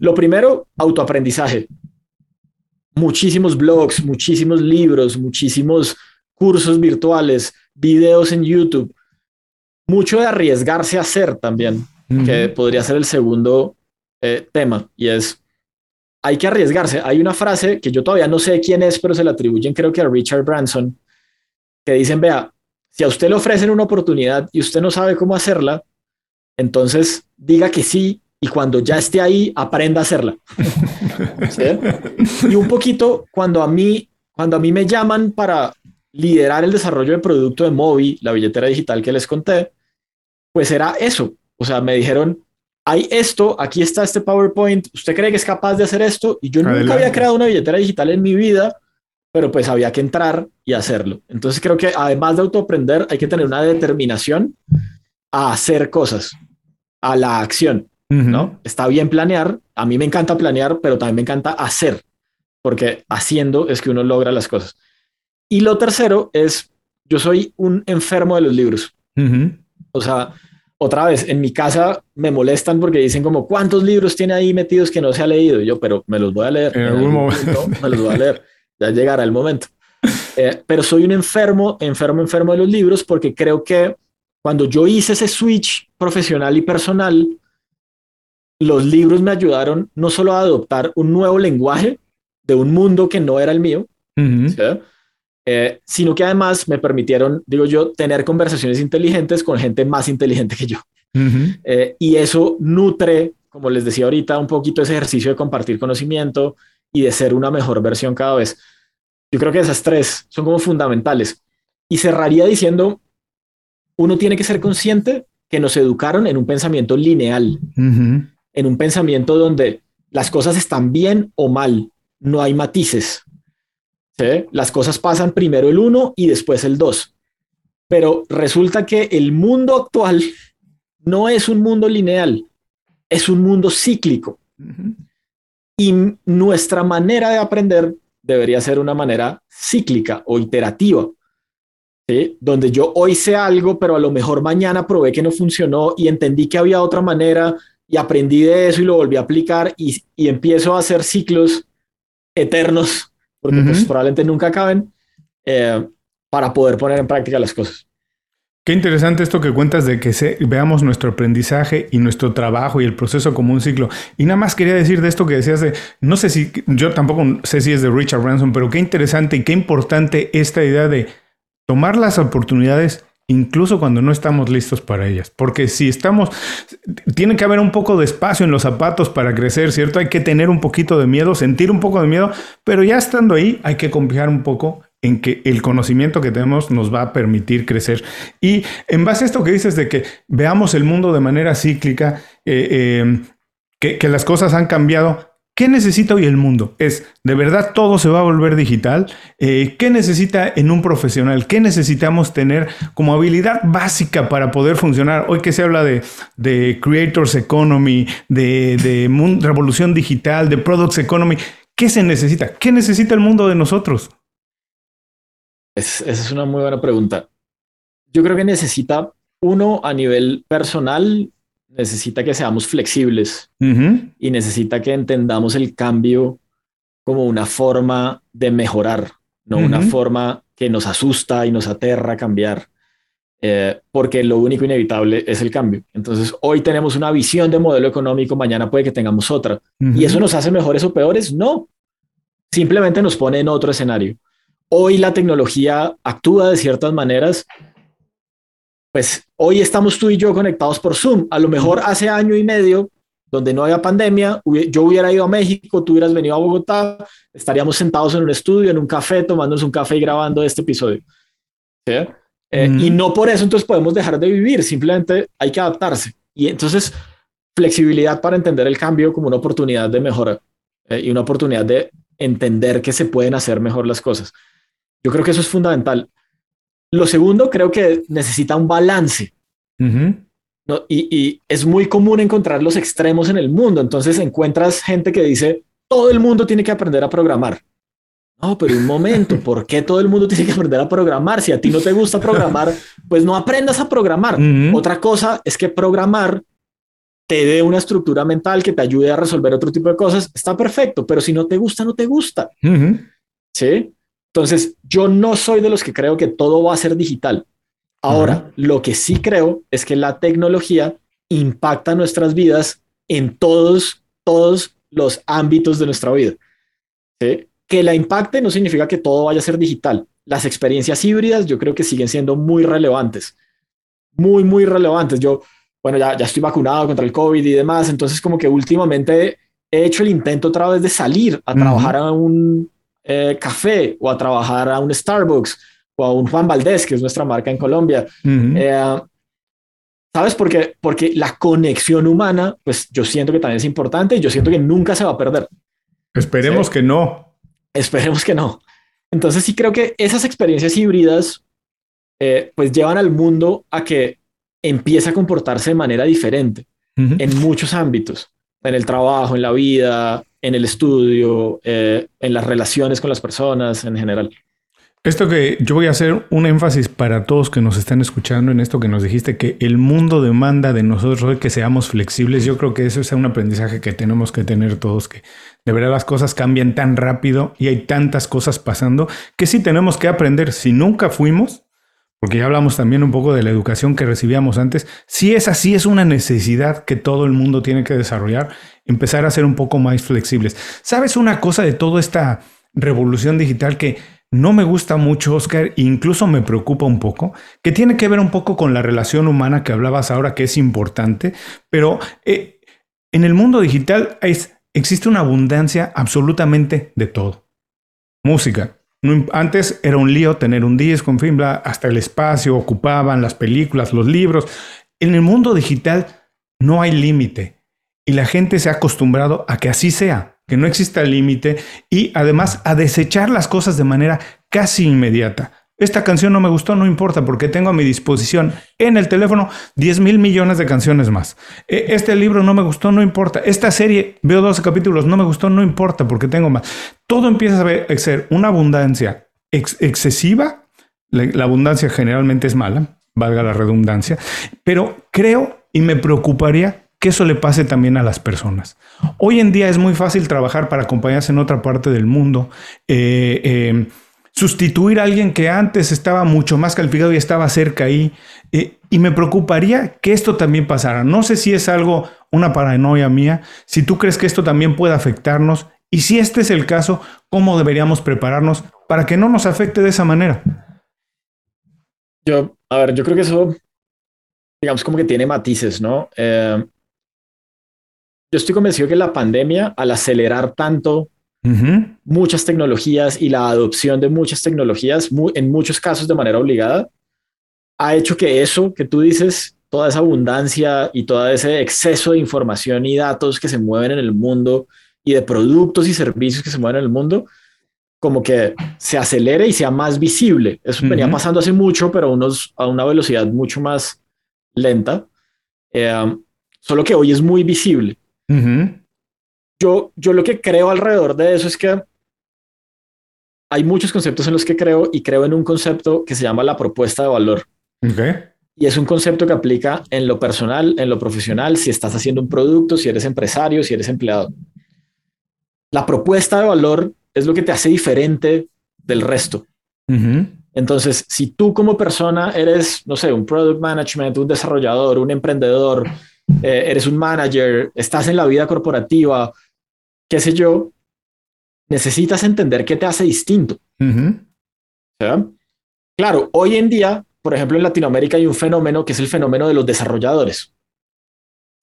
lo primero, autoaprendizaje. Muchísimos blogs, muchísimos libros, muchísimos cursos virtuales, videos en YouTube. Mucho de arriesgarse a hacer también, que podría ser el segundo eh, tema, y es, hay que arriesgarse. Hay una frase que yo todavía no sé quién es, pero se la atribuyen creo que a Richard Branson, que dicen, vea, si a usted le ofrecen una oportunidad y usted no sabe cómo hacerla, entonces diga que sí y cuando ya esté ahí, aprenda a hacerla. Y un poquito cuando a mí, cuando a mí me llaman para liderar el desarrollo de producto de Mobi, la billetera digital que les conté, pues era eso. O sea, me dijeron, hay esto, aquí está este PowerPoint, ¿usted cree que es capaz de hacer esto? Y yo nunca había creado una billetera digital en mi vida pero pues había que entrar y hacerlo. Entonces creo que además de autoaprender, hay que tener una determinación a hacer cosas, a la acción, ¿no? Está bien planear, a mí me encanta planear, pero también me encanta hacer, porque haciendo es que uno logra las cosas. Y lo tercero es, yo soy un enfermo de los libros. O sea, otra vez, en mi casa me molestan porque dicen como, ¿cuántos libros tiene ahí metidos que no se ha leído? yo, pero me los voy a leer. En, algún momento me los voy a leer ya llegará el momento. Eh, pero soy un enfermo, enfermo, enfermo de los libros porque creo que cuando yo hice ese switch profesional y personal, los libros me ayudaron no solo a adoptar un nuevo lenguaje de un mundo que no era el mío, eh, sino que además me permitieron, digo yo, tener conversaciones inteligentes con gente más inteligente que yo. Eh, y eso nutre, como les decía ahorita, un poquito ese ejercicio de compartir conocimiento, y de ser una mejor versión cada vez. Yo creo que esas tres son como fundamentales. Y cerraría diciendo, uno tiene que ser consciente que nos educaron en un pensamiento lineal, en un pensamiento donde las cosas están bien o mal, no hay matices. Las cosas pasan primero el uno y después el dos. Pero resulta que el mundo actual no es un mundo lineal, es un mundo cíclico. Y nuestra manera de aprender debería ser una manera cíclica o iterativa, donde yo hoy sé algo, pero a lo mejor mañana probé que no funcionó y entendí que había otra manera y aprendí de eso y lo volví a aplicar y, empiezo a hacer ciclos eternos, porque pues, probablemente nunca acaben, eh, para poder poner en práctica las cosas. Qué interesante esto que cuentas de que veamos nuestro aprendizaje y nuestro trabajo y el proceso como un ciclo. Y nada más quería decir de esto que decías de, no sé si, yo tampoco sé si es de Richard Branson, pero qué interesante y qué importante esta idea de tomar las oportunidades incluso cuando no estamos listos para ellas. Porque si estamos, tiene que haber un poco de espacio en los zapatos para crecer, ¿cierto? Hay que tener un poquito de miedo, sentir un poco de miedo, pero ya estando ahí hay que confiar un poco en que el conocimiento que tenemos nos va a permitir crecer. Y en base a esto que dices de que veamos el mundo de manera cíclica, eh, eh, que, las cosas han cambiado, ¿Qué necesita hoy el mundo? Es, ¿de verdad todo se va a volver digital? Eh, ¿Qué necesita en un profesional? ¿Qué necesitamos tener como habilidad básica para poder funcionar? Hoy que se habla de, de Creators Economy, de, de revolución digital, de Products Economy, ¿qué se necesita? ¿Qué necesita el mundo de nosotros? Esa es una muy buena pregunta. Yo creo que necesita uno a nivel personal, necesita que seamos flexibles y necesita que entendamos el cambio como una forma de mejorar, no una forma que nos asusta y nos aterra a cambiar, eh, porque lo único inevitable es el cambio. Entonces, hoy tenemos una visión de modelo económico, mañana puede que tengamos otra. ¿Y eso nos hace mejores o peores? No. Simplemente nos pone en otro escenario. Hoy la tecnología actúa de ciertas maneras pues hoy estamos tú y yo conectados por Zoom. A lo mejor hace año y medio, donde no había pandemia, yo hubiera ido a México, tú hubieras venido a Bogotá, estaríamos sentados en un estudio, en un café, tomándonos un café y grabando este episodio. Eh, y no por eso entonces podemos dejar de vivir, simplemente hay que adaptarse. Y entonces, flexibilidad para entender el cambio como una oportunidad de mejora eh, y una oportunidad de entender que se pueden hacer mejor las cosas. Yo creo que eso es fundamental. Lo segundo, creo que necesita un balance. y, es muy común encontrar los extremos en el mundo. Entonces encuentras gente que dice, todo el mundo tiene que aprender a programar. No, pero un momento, ¿por qué todo el mundo tiene que aprender a programar? Si a ti no te gusta programar, pues no aprendas a programar. Otra cosa es que programar te dé una estructura mental que te ayude a resolver otro tipo de cosas. Está perfecto, pero si no te gusta, no te gusta. Sí. Entonces, yo no soy de los que creo que todo va a ser digital. Ahora, lo que sí creo es que la tecnología impacta nuestras vidas en todos, todos los ámbitos de nuestra vida. Que la impacte no significa que todo vaya a ser digital. Las experiencias híbridas yo creo que siguen siendo muy relevantes. Muy, muy relevantes. Yo, bueno, ya, ya estoy vacunado contra el COVID y demás, entonces como que últimamente he hecho el intento otra vez de salir a trabajar a un eh, café o a trabajar a un Starbucks o a un Juan Valdés, que es nuestra marca en Colombia. Eh, ¿Sabes? Porque, porque la conexión humana, pues yo siento que también es importante y yo siento que nunca se va a perder. Esperemos que no. Esperemos que no. Entonces sí creo que esas experiencias híbridas eh, pues llevan al mundo a que empiece a comportarse de manera diferente en muchos ámbitos, en el trabajo, en la vida, en el estudio, eh, en las relaciones con las personas en general. Esto que yo voy a hacer un énfasis para todos que nos están escuchando en esto que nos dijiste, que el mundo demanda de nosotros que seamos flexibles. Yo creo que eso es un aprendizaje que tenemos que tener todos, que de verdad las cosas cambian tan rápido y hay tantas cosas pasando que sí tenemos que aprender. Si nunca fuimos, porque ya hablamos también un poco de la educación que recibíamos antes, si es así, es una necesidad que todo el mundo tiene que desarrollar, empezar a ser un poco más flexibles. ¿Sabes una cosa de toda esta revolución digital que no me gusta mucho, Oscar, e incluso me preocupa un poco, que tiene que ver un poco con la relación humana que hablabas ahora, que es importante, pero eh, en el mundo digital existe una abundancia absolutamente de todo. Música, antes era un lío tener un disco, en fin, hasta el espacio ocupaban las películas, los libros. En el mundo digital no hay límite y la gente se ha acostumbrado a que así sea, que no exista límite y además a desechar las cosas de manera casi inmediata. Esta canción no me gustó, no importa, porque tengo a mi disposición en el teléfono 10 mil millones de canciones más. E, este libro no me gustó, no importa. Esta serie, veo 12 capítulos, no me gustó, no importa, porque tengo más. Todo empieza a ser una abundancia excesiva. La, abundancia generalmente es mala, valga la redundancia, pero creo y me preocuparía que eso le pase también a las personas. Hoy en día es muy fácil trabajar para compañías en otra parte del mundo. Eh, eh, sustituir a alguien que antes estaba mucho más calificado y estaba cerca ahí. Eh, y me preocuparía que esto también pasara. No sé si es algo, una paranoia mía, si tú crees que esto también puede afectarnos y si este es el caso, ¿cómo deberíamos prepararnos para que no nos afecte de esa manera? Yo, a ver, yo creo que eso, digamos, como que tiene matices, ¿no? Eh, yo estoy convencido que la pandemia, al acelerar tanto muchas tecnologías y la adopción de muchas tecnologías, en muchos casos de manera obligada, ha hecho que eso que tú dices, toda esa abundancia y todo ese exceso de información y datos que se mueven en el mundo y de productos y servicios que se mueven en el mundo, como que se acelere y sea más visible. Eso venía pasando hace mucho, pero unos, a una velocidad mucho más lenta. Eh, solo que hoy es muy visible. Yo, yo lo que creo alrededor de eso es que hay muchos conceptos en los que creo y creo en un concepto que se llama la propuesta de valor. Y es un concepto que aplica en lo personal, en lo profesional, si estás haciendo un producto, si eres empresario, si eres empleado. La propuesta de valor es lo que te hace diferente del resto. Entonces, si tú como persona eres, no sé, un product management, un desarrollador, un emprendedor, eh, eres un manager, estás en la vida corporativa, qué sé yo, necesitas entender qué te hace distinto. Claro, hoy en día, por ejemplo, en Latinoamérica hay un fenómeno que es el fenómeno de los desarrolladores.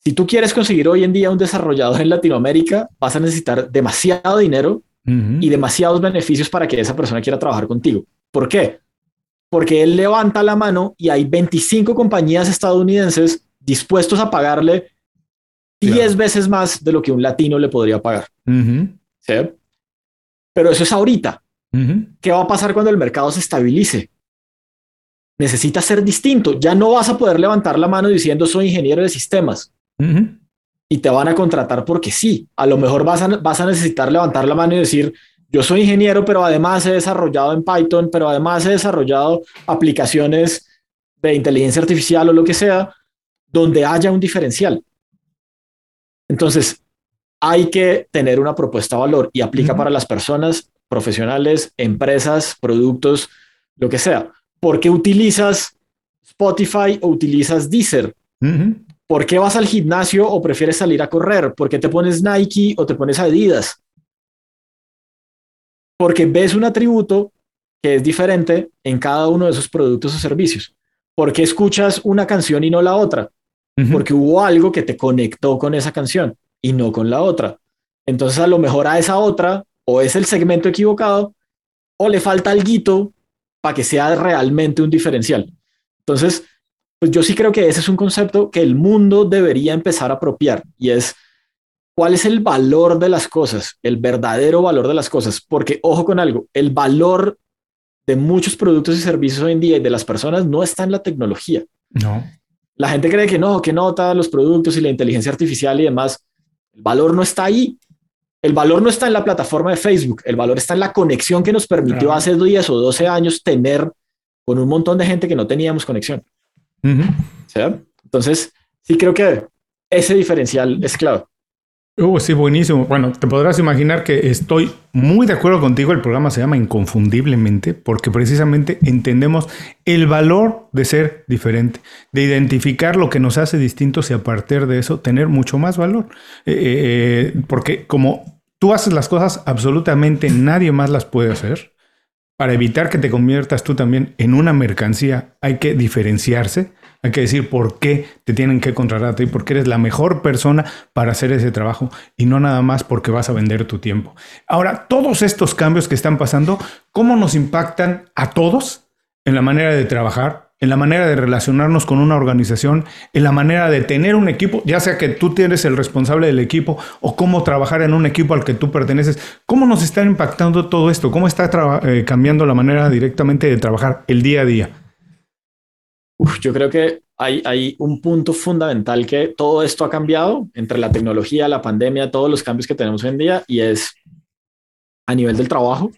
Si tú quieres conseguir hoy en día un desarrollador en Latinoamérica, vas a necesitar demasiado dinero y demasiados beneficios para que esa persona quiera trabajar contigo. ¿Por qué? Porque él levanta la mano y hay 25 compañías estadounidenses dispuestos a pagarle 10 veces más de lo que un latino le podría pagar. ¿Sí? Pero eso es ahorita. ¿Qué va a pasar cuando el mercado se estabilice? Necesita ser distinto. Ya no vas a poder levantar la mano diciendo soy ingeniero de sistemas. Y te van a contratar porque sí. A lo mejor vas a, vas a necesitar levantar la mano y decir yo soy ingeniero, pero además he desarrollado en Python, pero además he desarrollado aplicaciones de inteligencia artificial o lo que sea, donde haya un diferencial. Entonces, hay que tener una propuesta de valor y aplica para las personas, profesionales, empresas, productos, lo que sea. ¿Por qué utilizas Spotify o utilizas Deezer? ¿Por qué vas al gimnasio o prefieres salir a correr? ¿Por qué te pones Nike o te pones Adidas? Porque ves un atributo que es diferente en cada uno de esos productos o servicios. ¿Por qué escuchas una canción y no la otra? Porque hubo algo que te conectó con esa canción y no con la otra. Entonces a lo mejor a esa otra o es el segmento equivocado o le falta algo para que sea realmente un diferencial. Entonces, pues yo sí creo que ese es un concepto que el mundo debería empezar a apropiar y es cuál es el valor de las cosas, el verdadero valor de las cosas, porque ojo con algo, el valor de muchos productos y servicios hoy en día y de las personas no está en la tecnología. No. La gente cree que no, que nota los productos y la inteligencia artificial y demás. El valor no está ahí. El valor no está en la plataforma de Facebook. El valor está en la conexión que nos permitió hace 10 o 12 años tener con un montón de gente que no teníamos conexión. Entonces, sí creo que ese diferencial es clave. Uh, sí, buenísimo. Bueno, te podrás imaginar que estoy muy de acuerdo contigo. El programa se llama Inconfundiblemente porque precisamente entendemos el valor de ser diferente, de identificar lo que nos hace distintos y a partir de eso tener mucho más valor. Eh, eh, eh, porque como tú haces las cosas, absolutamente nadie más las puede hacer. Para evitar que te conviertas tú también en una mercancía, hay que diferenciarse hay que decir por qué te tienen que contratar a ti, porque eres la mejor persona para hacer ese trabajo y no nada más porque vas a vender tu tiempo. Ahora, todos estos cambios que están pasando, ¿cómo nos impactan a todos en la manera de trabajar, en la manera de relacionarnos con una organización, en la manera de tener un equipo, ya sea que tú tienes el responsable del equipo o cómo trabajar en un equipo al que tú perteneces? ¿Cómo nos está impactando todo esto? ¿Cómo está eh, cambiando la manera directamente de trabajar el día a día? Yo creo que hay, hay un punto fundamental que todo esto ha cambiado entre la tecnología, la pandemia, todos los cambios que tenemos hoy en día y es a nivel del trabajo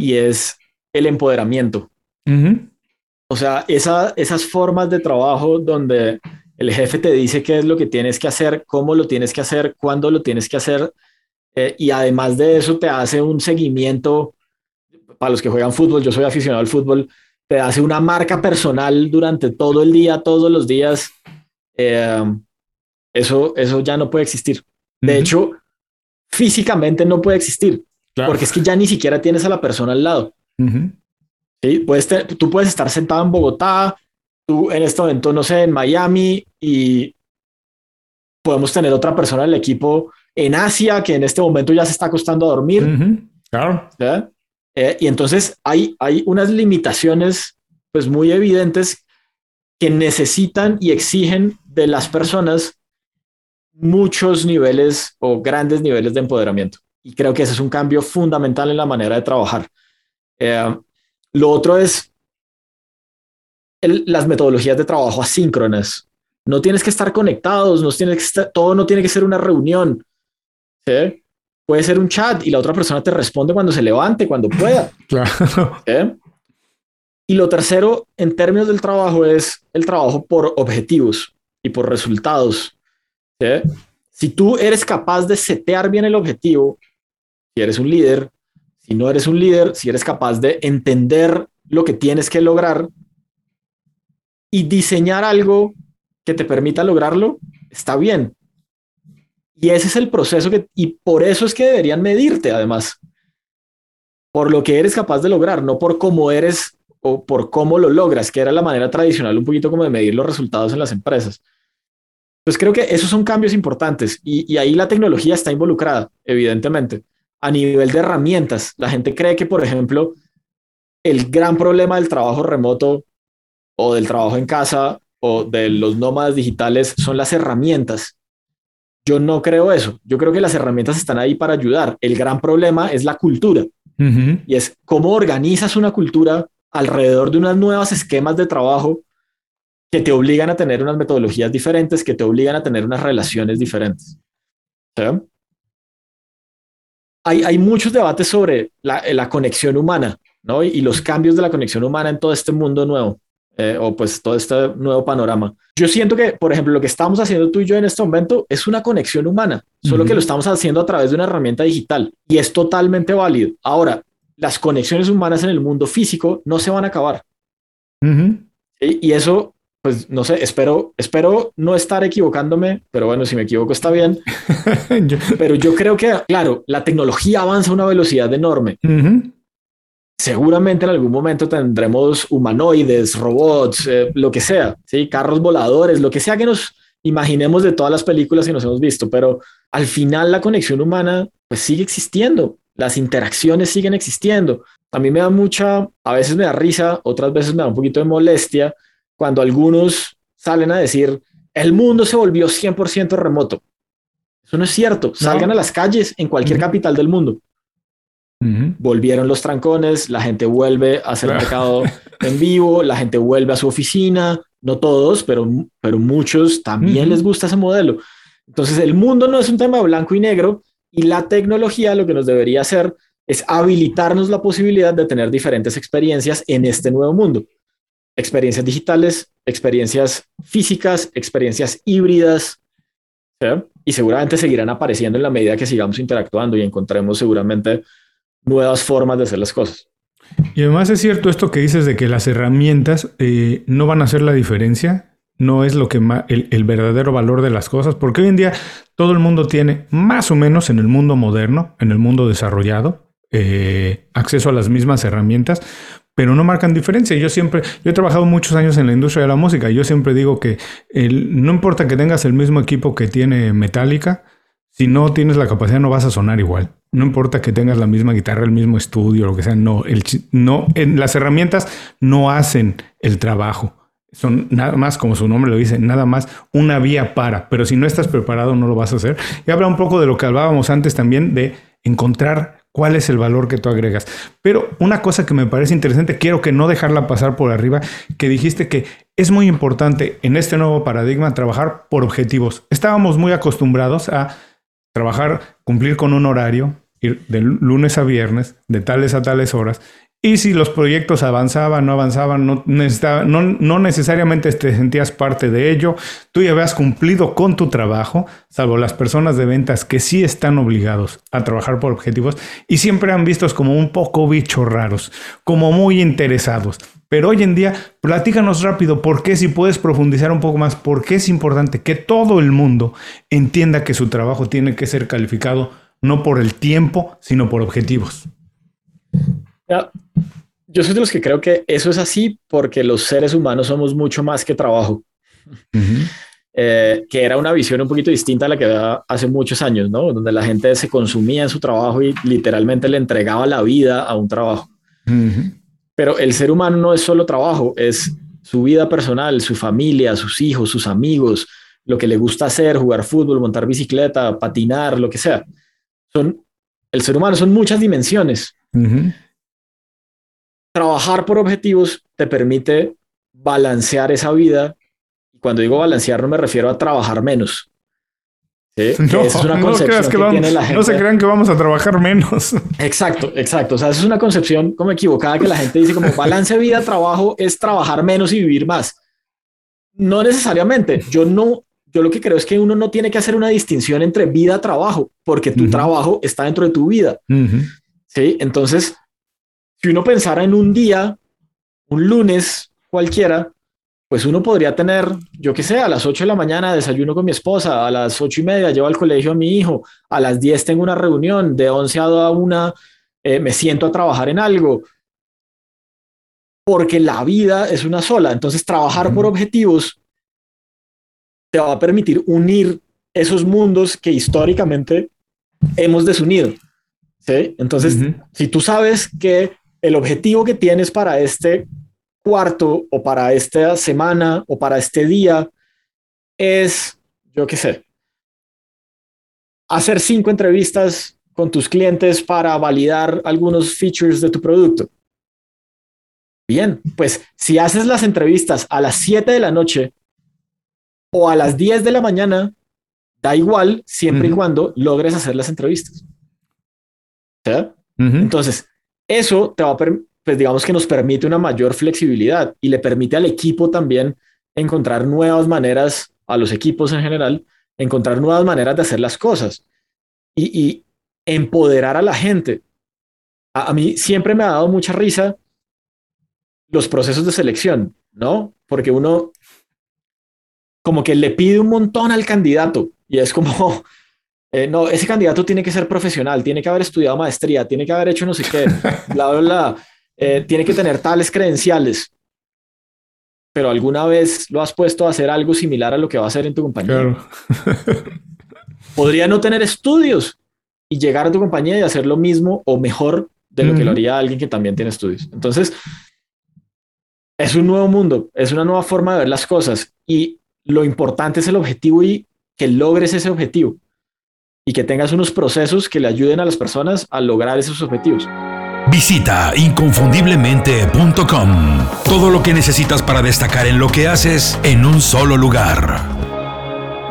y es el empoderamiento. O sea, esa, esas formas de trabajo donde el jefe te dice qué es lo que tienes que hacer, cómo lo tienes que hacer, cuándo lo tienes que hacer eh, y además de eso te hace un seguimiento. Para los que juegan fútbol, yo soy aficionado al fútbol, te hace una marca personal durante todo el día, todos los días, eh, eso, eso ya no puede existir. De hecho, físicamente no puede existir, porque es que ya ni siquiera tienes a la persona al lado. Puedes tú puedes estar sentado en Bogotá, tú en este momento, no sé, en Miami, y podemos tener otra persona del equipo en Asia que en este momento ya se está acostando a dormir. Claro. Eh, y entonces hay, hay unas limitaciones pues muy evidentes que necesitan y exigen de las personas muchos niveles o grandes niveles de empoderamiento. Y creo que ese es un cambio fundamental en la manera de trabajar. Eh, lo otro es las metodologías de trabajo asíncronas. No tienes que estar conectados, no tienes todo no tiene que ser una reunión. Puede ser un chat y la otra persona te responde cuando se levante, cuando pueda. Claro. Y lo tercero, en términos del trabajo, es el trabajo por objetivos y por resultados. Si tú eres capaz de setear bien el objetivo, si eres un líder, si no eres un líder, si eres capaz de entender lo que tienes que lograr y diseñar algo que te permita lograrlo, está bien. Y ese es el proceso que, y por eso es que deberían medirte además, por lo que eres capaz de lograr, no por cómo eres o por cómo lo logras, que era la manera tradicional un poquito como de medir los resultados en las empresas. Pues creo que esos son cambios importantes y, ahí la tecnología está involucrada, evidentemente. A nivel de herramientas, la gente cree que, por ejemplo, el gran problema del trabajo remoto o del trabajo en casa o de los nómadas digitales son las herramientas. Yo no creo eso. Yo creo que las herramientas están ahí para ayudar. El gran problema es la cultura. Y es cómo organizas una cultura alrededor de unos nuevos esquemas de trabajo que te obligan a tener unas metodologías diferentes, que te obligan a tener unas relaciones diferentes. Hay, hay, muchos debates sobre la, conexión humana ¿no? y, los cambios de la conexión humana en todo este mundo nuevo, eh, o pues todo este nuevo panorama. Yo siento que, por ejemplo, lo que estamos haciendo tú y yo en este momento es una conexión humana, solo que lo estamos haciendo a través de una herramienta digital y es totalmente válido. Ahora, las conexiones humanas en el mundo físico no se van a acabar. y, eso, pues no sé, espero, espero no estar equivocándome, pero bueno, si me equivoco está bien. Pero yo creo que, claro, la tecnología avanza a una velocidad enorme. Seguramente en algún momento tendremos humanoides, robots, eh, lo que sea, ¿sí? carros voladores, lo que sea que nos imaginemos de todas las películas que nos hemos visto, pero al final la conexión humana pues sigue existiendo las interacciones siguen existiendo. A mí me da mucha, a veces me da risa, otras veces me da un poquito de molestia cuando algunos salen a decir, el mundo se volvió 100% remoto. Eso no es cierto. Salgan a las calles en cualquier capital del mundo. Volvieron los trancones, la gente vuelve a hacer mercado en vivo, la gente vuelve a su oficina, no todos, pero, pero muchos también les gusta ese modelo. Entonces el mundo no es un tema blanco y negro, y la tecnología lo que nos debería hacer es habilitarnos la posibilidad de tener diferentes experiencias en este nuevo mundo. Experiencias digitales, experiencias físicas, experiencias híbridas, y seguramente seguirán apareciendo en la medida que sigamos interactuando y encontremos seguramente nuevas formas de hacer las cosas. Y además es cierto esto que dices de que las herramientas eh, no van a hacer la diferencia no es lo que el, verdadero valor de las cosas, porque hoy en día todo el mundo tiene, más o menos en el mundo moderno, en el mundo desarrollado, eh, acceso a las mismas herramientas, pero no marcan diferencia. Yo siempre, yo he trabajado muchos años en la industria de la música y yo siempre digo que no importa que tengas el mismo equipo que tiene Metallica, si no tienes la capacidad no vas a sonar igual. No importa que tengas la misma guitarra, el mismo estudio, lo que sea, no, el, no las herramientas no hacen el trabajo son nada más, como su nombre lo dice, nada más una vía para, pero si no estás preparado no lo vas a hacer. Y habla un poco de lo que hablábamos antes también, de encontrar cuál es el valor que tú agregas. Pero una cosa que me parece interesante, quiero que no dejarla pasar por arriba, que dijiste que es muy importante en este nuevo paradigma trabajar por objetivos. Estábamos muy acostumbrados a trabajar, cumplir con un horario, ir de lunes a viernes, de tales a tales horas, y si los proyectos avanzaban, no avanzaban, no, necesariamente te sentías parte de ello, tú ya habías cumplido con tu trabajo, salvo las personas de ventas que sí están obligados a trabajar por objetivos y siempre han vistos como un poco bichos raros, como muy interesados. Pero hoy en día, platícanos rápido por qué, si puedes profundizar un poco más, por qué es importante que todo el mundo entienda que su trabajo tiene que ser calificado no por el tiempo, sino por objetivos yo soy de los que creo que eso es así porque los seres humanos somos mucho más que trabajo. Eh, que era una visión un poquito distinta a la que había hace muchos años, ¿no? Donde la gente se consumía en su trabajo y literalmente le entregaba la vida a un trabajo. Pero el ser humano no es solo trabajo, es su vida personal, su familia, sus hijos, sus amigos, lo que le gusta hacer, jugar fútbol, montar bicicleta, patinar, lo que sea. Son, el ser humano son muchas dimensiones. Trabajar por objetivos te permite balancear esa vida. Y cuando digo balancear no me refiero a trabajar menos. No, es una concepción que, tiene la gente. no se crean que vamos a trabajar menos. Exacto, exacto. O sea, es una concepción como equivocada que la gente dice como balance vida-trabajo es trabajar menos y vivir más. No necesariamente. Yo no, yo lo que creo es que uno no tiene que hacer una distinción entre vida-trabajo, porque tu trabajo está dentro de tu vida. Sí, entonces, si uno pensara en un día, un lunes cualquiera, pues uno podría tener, yo qué sé, a las 8 de la mañana desayuno con mi esposa, a las ocho y media llevo al colegio a mi hijo, a las 10 tengo una reunión, de 11 a 1 eh, me siento a trabajar en algo, porque la vida es una sola. Entonces, trabajar por objetivos te va a permitir unir esos mundos que históricamente hemos desunido. ¿sí? Entonces, si tú sabes que el objetivo que tienes para este cuarto o para esta semana o para este día es, yo qué sé, hacer cinco entrevistas con tus clientes para validar algunos features de tu producto. Bien, pues si haces las entrevistas a las 7 de la noche o a las 10 de la mañana, da igual siempre y cuando logres hacer las entrevistas. Entonces, eso te va a pues digamos que nos permite una mayor flexibilidad y le permite al equipo también encontrar nuevas maneras, a los equipos en general, encontrar nuevas maneras de hacer las cosas y, empoderar a la gente. A, mí siempre me ha dado mucha risa los procesos de selección, ¿no? Porque uno como que le pide un montón al candidato y es como, eh, no, ese candidato tiene que ser profesional, tiene que haber estudiado maestría, tiene que haber hecho no sé qué, bla, bla, bla. Eh, tiene que tener tales credenciales, pero alguna vez lo has puesto a hacer algo similar a lo que va a hacer en tu compañía. Podría no tener estudios y llegar a tu compañía y hacer lo mismo o mejor de lo que lo haría alguien que también tiene estudios. Entonces, es un nuevo mundo, es una nueva forma de ver las cosas y lo importante es el objetivo y que logres ese objetivo y que tengas unos procesos que le ayuden a las personas a lograr esos objetivos. Visita inconfundiblemente.com. Todo lo que necesitas para destacar en lo que haces en un solo lugar.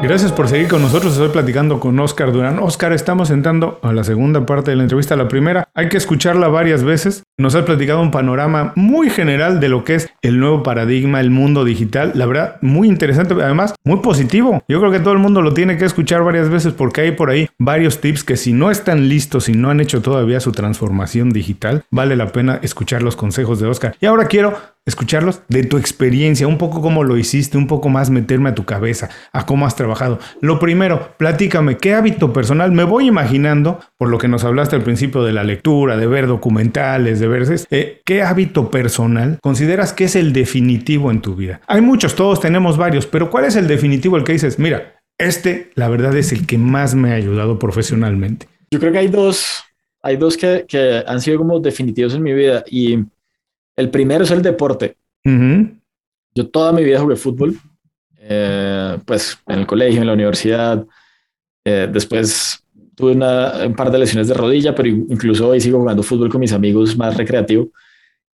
Gracias por seguir con nosotros. Estoy platicando con Oscar Durán. Oscar, estamos entrando a la segunda parte de la entrevista. La primera hay que escucharla varias veces. Nos ha platicado un panorama muy general de lo que es el nuevo paradigma, el mundo digital. La verdad, muy interesante, además, muy positivo. Yo creo que todo el mundo lo tiene que escuchar varias veces porque hay por ahí varios tips que si no están listos, si no han hecho todavía su transformación digital, vale la pena escuchar los consejos de Oscar. Y ahora quiero escucharlos de tu experiencia, un poco cómo lo hiciste, un poco más meterme a tu cabeza, a cómo has trabajado. Lo primero, platícame, ¿qué hábito personal? Me voy imaginando, por lo que nos hablaste al principio de la lectura, de ver documentales, de ver... Eh, ¿Qué hábito personal consideras que es el definitivo en tu vida? Hay muchos, todos tenemos varios, pero ¿cuál es el definitivo, el que dices, mira, este, la verdad, es el que más me ha ayudado profesionalmente? Yo creo que hay dos, hay dos que han sido como definitivos en mi vida y el primero es el deporte. Yo toda mi vida jugué fútbol, eh, pues en el colegio, en la universidad. Eh, después tuve un par de lesiones de rodilla, pero incluso hoy sigo jugando fútbol con mis amigos más recreativo.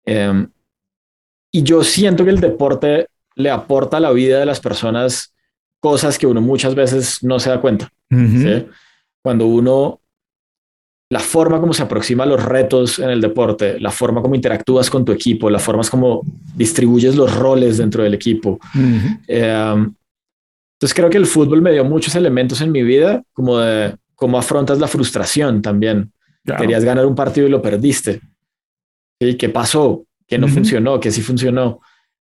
Em, y yo siento que el deporte le aporta a la vida de las personas cosas que uno muchas veces no se da cuenta. Cuando uno la forma como se aproxima a los retos en el deporte, la forma como interactúas con tu equipo, la forma como distribuyes los roles dentro del equipo. Eh, entonces creo que el fútbol me dio muchos elementos en mi vida, como de cómo afrontas la frustración también. Querías ganar un partido y lo perdiste. ¿Y ¿Qué pasó? ¿Qué no funcionó? ¿Qué sí funcionó?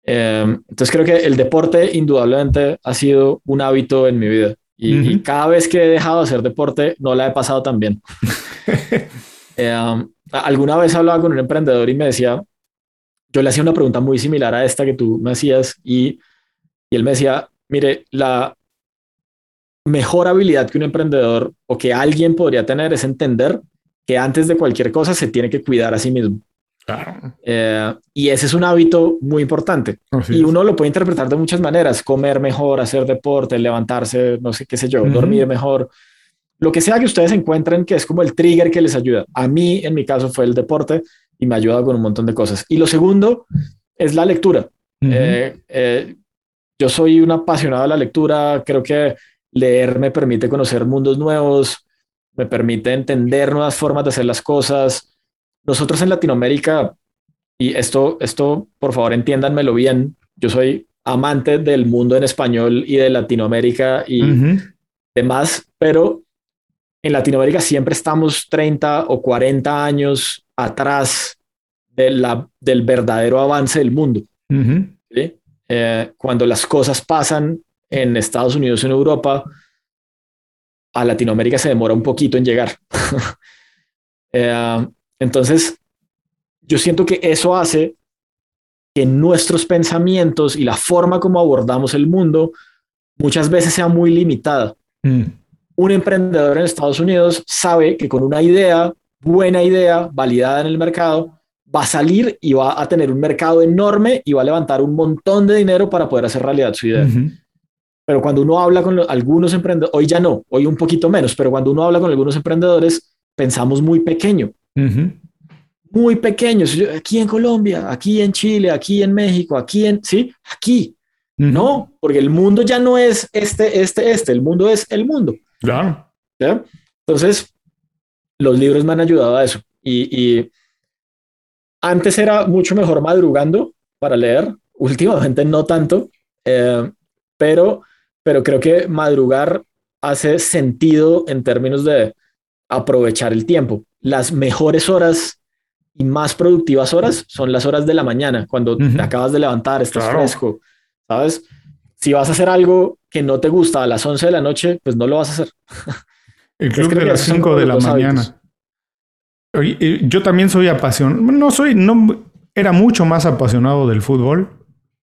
Eh, entonces creo que el deporte indudablemente ha sido un hábito en mi vida. Y, cada vez que he dejado de hacer deporte, no la he pasado tan bien. Eh, um, alguna vez hablaba con un emprendedor y me decía, yo le hacía una pregunta muy similar a esta que tú me hacías y, y él me decía, mire, la mejor habilidad que un emprendedor o que alguien podría tener es entender que antes de cualquier cosa se tiene que cuidar a sí mismo. Eh, y ese es un hábito muy importante. y uno lo puede interpretar de muchas maneras, comer mejor, hacer deporte, levantarse, no sé qué sé yo, dormir mejor. Lo que sea que ustedes encuentren que es como el trigger que les ayuda. A mí, en mi caso, fue el deporte y me ayuda con un montón de cosas. Y lo segundo es la lectura. Eh, eh, yo soy un apasionado de la lectura, creo que leer me permite conocer mundos nuevos, me permite entender nuevas formas de hacer las cosas. Nosotros en Latinoamérica, y esto, esto por favor entiéndanmelo bien, yo soy amante del mundo en español y de Latinoamérica y demás, pero en Latinoamérica siempre estamos 30 o 40 años atrás de la, del verdadero avance del mundo. Eh, cuando las cosas pasan en Estados Unidos, en Europa, a Latinoamérica se demora un poquito en llegar. Eh, entonces, yo siento que eso hace que nuestros pensamientos y la forma como abordamos el mundo muchas veces sea muy limitada. Mm. Un emprendedor en Estados Unidos sabe que con una idea, buena idea, validada en el mercado, va a salir y va a tener un mercado enorme y va a levantar un montón de dinero para poder hacer realidad su idea. Pero cuando uno habla con algunos emprendedores, hoy ya no, hoy un poquito menos, pero cuando uno habla con algunos emprendedores, pensamos muy pequeño. Muy pequeños. Aquí en Colombia, aquí en Chile, aquí en México, aquí en, sí, aquí. No, porque el mundo ya no es este, este, este, el mundo es el mundo. Claro. Entonces, los libros me han ayudado a eso. Y, antes era mucho mejor madrugando para leer, últimamente no tanto, eh, pero pero creo que madrugar hace sentido en términos de aprovechar el tiempo. Las mejores horas y más productivas horas son las horas de la mañana, cuando te acabas de levantar, estás fresco, ¿sabes? Si vas a hacer algo que no te gusta a las 11 de la noche, pues no lo vas a hacer. El club de las 5 de la mañana. Yo también soy apasionado, no soy, no, era mucho más apasionado del fútbol,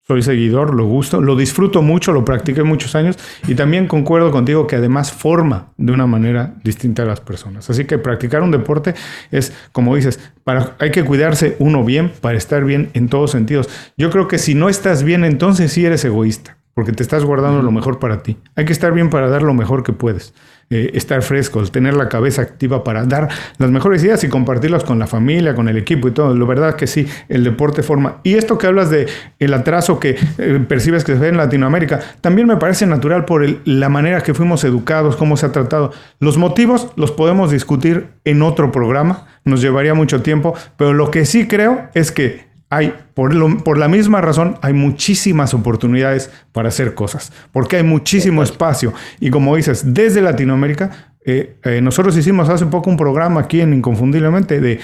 soy seguidor, lo gusto, lo disfruto mucho, lo practiqué muchos años y también concuerdo contigo que además forma de una manera distinta a las personas. Así que practicar un deporte es, como dices, para, hay que cuidarse uno bien para estar bien en todos sentidos. Yo creo que si no estás bien, entonces sí eres egoísta, porque te estás guardando lo mejor para ti. Hay que estar bien para dar lo mejor que puedes. Eh, estar frescos, tener la cabeza activa para dar las mejores ideas y compartirlas con la familia, con el equipo y todo. La verdad que sí, el deporte forma. Y esto que hablas de el atraso que eh, percibes que se ve en Latinoamérica, también me parece natural por la manera que fuimos educados, cómo se ha tratado. Los motivos los podemos discutir en otro programa, nos llevaría mucho tiempo, pero lo que sí creo es que hay, por, por, la misma razón, hay muchísimas oportunidades para hacer cosas, porque hay muchísimo espacio. Y como dices, desde Latinoamérica eh, eh, nosotros hicimos hace poco un programa aquí en Inconfundiblemente de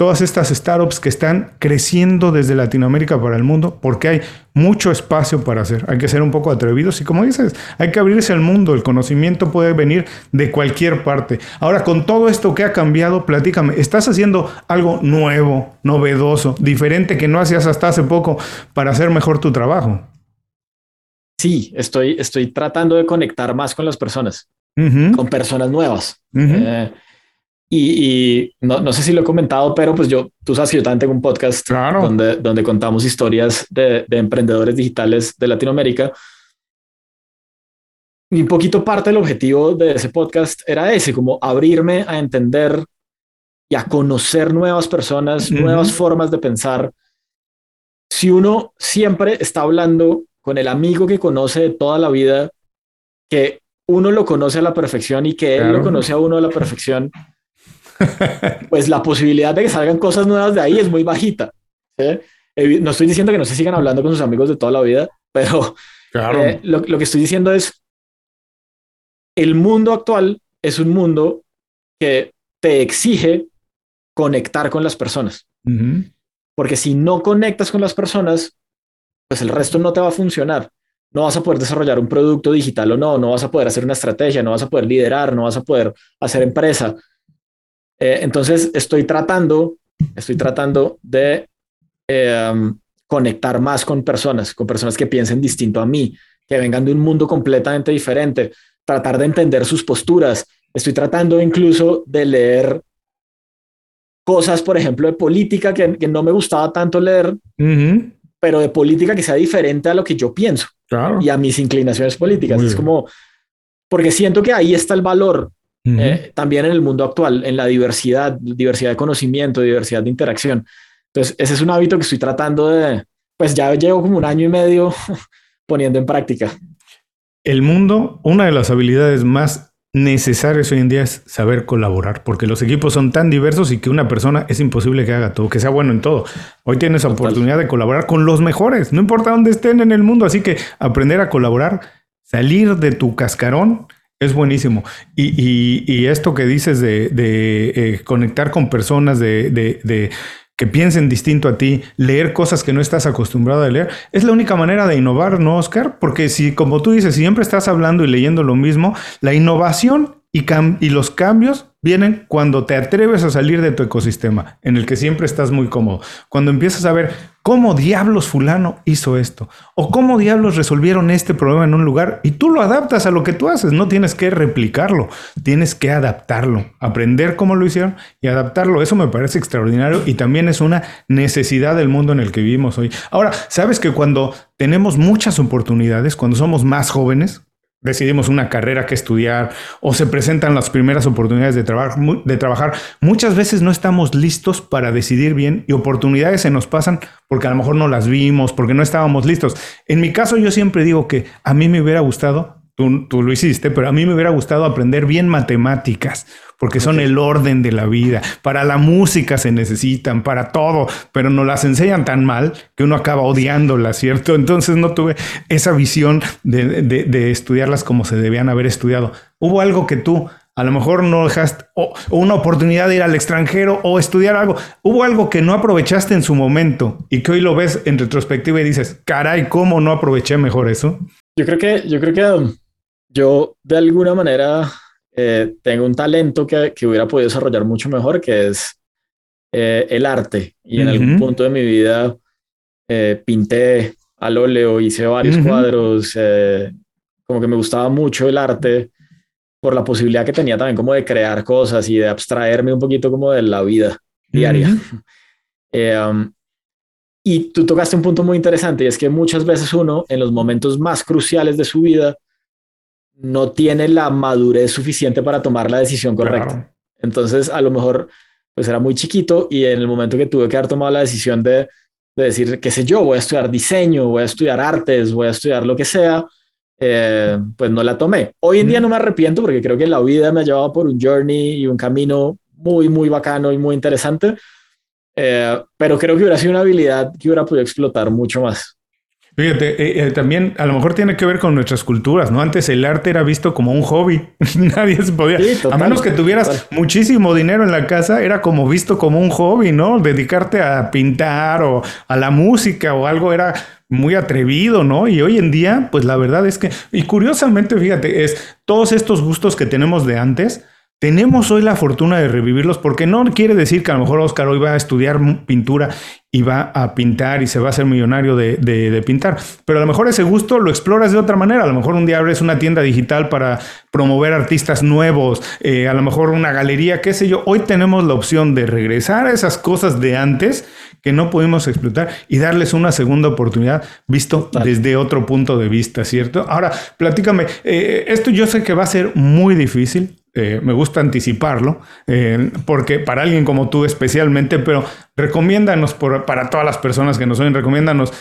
todas estas startups que están creciendo desde Latinoamérica para el mundo porque hay mucho espacio para hacer. Hay que ser un poco atrevidos y como dices, hay que abrirse al mundo. El conocimiento puede venir de cualquier parte. Ahora, con todo esto que ha cambiado, platícame, ¿estás haciendo algo nuevo, novedoso, diferente que no hacías hasta hace poco para hacer mejor tu trabajo? Sí, estoy, estoy tratando de conectar más con las personas con personas nuevas. Eh, y, no, sé si lo he comentado, pero pues yo, tú sabes que yo también tengo un podcast donde, donde contamos historias de, emprendedores digitales de Latinoamérica. Y un poquito parte del objetivo de ese podcast era ese, como abrirme a entender y a conocer nuevas personas, nuevas formas de pensar. Si uno siempre está hablando con el amigo que conoce de toda la vida, que uno lo conoce a la perfección y que él lo conoce a uno a la perfección, pues la posibilidad de que salgan cosas nuevas de ahí es muy bajita. No estoy diciendo que no se sigan hablando con sus amigos de toda la vida, pero eh, lo, que estoy diciendo es, el mundo actual es un mundo que te exige conectar con las personas. Porque si no conectas con las personas, pues el resto no te va a funcionar no vas a poder desarrollar un producto digital o no, no vas a poder hacer una estrategia, no vas a poder liderar, no vas a poder hacer empresa. Eh, entonces, estoy tratando, estoy tratando de em, conectar más con personas, con personas que piensen distinto a mí, que vengan de un mundo completamente diferente, tratar de entender sus posturas. Estoy tratando incluso de leer cosas, por ejemplo, de política que, no me gustaba tanto leer, pero de política que sea diferente a lo que yo pienso y a mis inclinaciones políticas. es como, porque siento que ahí está el valor eh, también en el mundo actual, en la diversidad, diversidad de conocimiento, diversidad de interacción. Entonces, ese es un hábito que estoy tratando de, pues ya llevo como un año y medio poniendo en práctica. El mundo, una de las habilidades más necesarias hoy en día es saber colaborar, porque los equipos son tan diversos y que una persona es imposible que haga todo, que sea bueno en todo. Hoy tienes la oportunidad de colaborar con los mejores, no importa dónde estén en el mundo, así que aprender a colaborar, salir de tu cascarón es buenísimo. Y, esto que dices de, eh, conectar con personas, de, que piensen distinto a ti, leer cosas que no estás acostumbrado a leer, es la única manera de innovar, ¿no, Oscar? Porque si, como tú dices, siempre estás hablando y leyendo lo mismo, la innovación y, los cambios vienen cuando te atreves a salir de tu ecosistema, en el que siempre estás muy cómodo. Cuando empiezas a ver cómo diablos fulano hizo esto, o cómo diablos resolvieron este problema en un lugar, y tú lo adaptas a lo que tú haces, no tienes que replicarlo, tienes que adaptarlo, aprender cómo lo hicieron y adaptarlo. Eso me parece extraordinario y también es una necesidad del mundo en el que vivimos hoy. Ahora, ¿sabes que cuando tenemos muchas oportunidades, cuando somos más jóvenes, decidimos una carrera que estudiar o se presentan las primeras oportunidades de, de trabajar, muchas veces no estamos listos para decidir bien y oportunidades se nos pasan porque a lo mejor no las vimos, porque no estábamos listos. En mi caso yo siempre digo que a mí me hubiera gustado Tú, lo hiciste, pero a mí me hubiera gustado aprender bien matemáticas, porque son el orden de la vida. Para la música se necesitan, para todo, pero no las enseñan tan mal que uno acaba odiándolas, ¿cierto? Entonces no tuve esa visión de, estudiarlas como se debían haber estudiado. Hubo algo que tú a lo mejor no dejaste o, una oportunidad de ir al extranjero o estudiar algo. Hubo algo que no aprovechaste en su momento y que hoy lo ves en retrospectiva y dices, caray, ¿cómo no aproveché mejor eso? Yo creo que, yo creo que um, yo de alguna manera eh, tengo un talento que, que, hubiera podido desarrollar mucho mejor, que es eh, el arte. Y en algún punto de mi vida eh, pinté al óleo, hice varios cuadros, como que me gustaba mucho el arte por la posibilidad que tenía también como de crear cosas y de abstraerme un poquito como de la vida diaria. Um, y tú tocaste un punto muy interesante y es que muchas veces uno en los momentos más cruciales de su vida no tiene la madurez suficiente para tomar la decisión correcta. Entonces, a lo mejor, pues era muy chiquito y en el momento que tuve que haber tomado la decisión de, decir, qué sé yo, voy a estudiar diseño, voy a estudiar artes, voy a estudiar lo que sea, eh, pues no la tomé. Hoy en día no me arrepiento porque creo que la vida me ha llevado por un journey y un camino muy, muy bacano y muy interesante. Eh, pero creo que hubiera sido una habilidad que hubiera podido explotar mucho más. Fíjate, eh, eh, también a lo mejor tiene que ver con nuestras culturas, ¿no? Antes el arte era visto como un hobby. Nadie se podía. a menos que tuvieras muchísimo dinero en la casa, era como visto como un hobby, ¿no? Dedicarte a pintar o a la música o algo era muy atrevido, ¿no? Y hoy en día, pues la verdad es que, y curiosamente, fíjate, es todos estos gustos que tenemos de antes, tenemos hoy la fortuna de revivirlos porque no quiere decir que a lo mejor Oscar hoy va a estudiar pintura y va a pintar y se va a hacer millonario de, pintar. Pero a lo mejor ese gusto lo exploras de otra manera. A lo mejor un día abres una tienda digital para promover artistas nuevos, eh, a lo mejor una galería, qué sé yo. Hoy tenemos la opción de regresar a esas cosas de antes que no pudimos explotar y darles una segunda oportunidad visto desde otro punto de vista, ¿cierto? Ahora, platícame, eh, esto yo sé que va a ser muy difícil, eh, me gusta anticiparlo, eh, porque para alguien como tú especialmente, pero recomiéndanos para todas las personas que nos oyen, recomiéndanos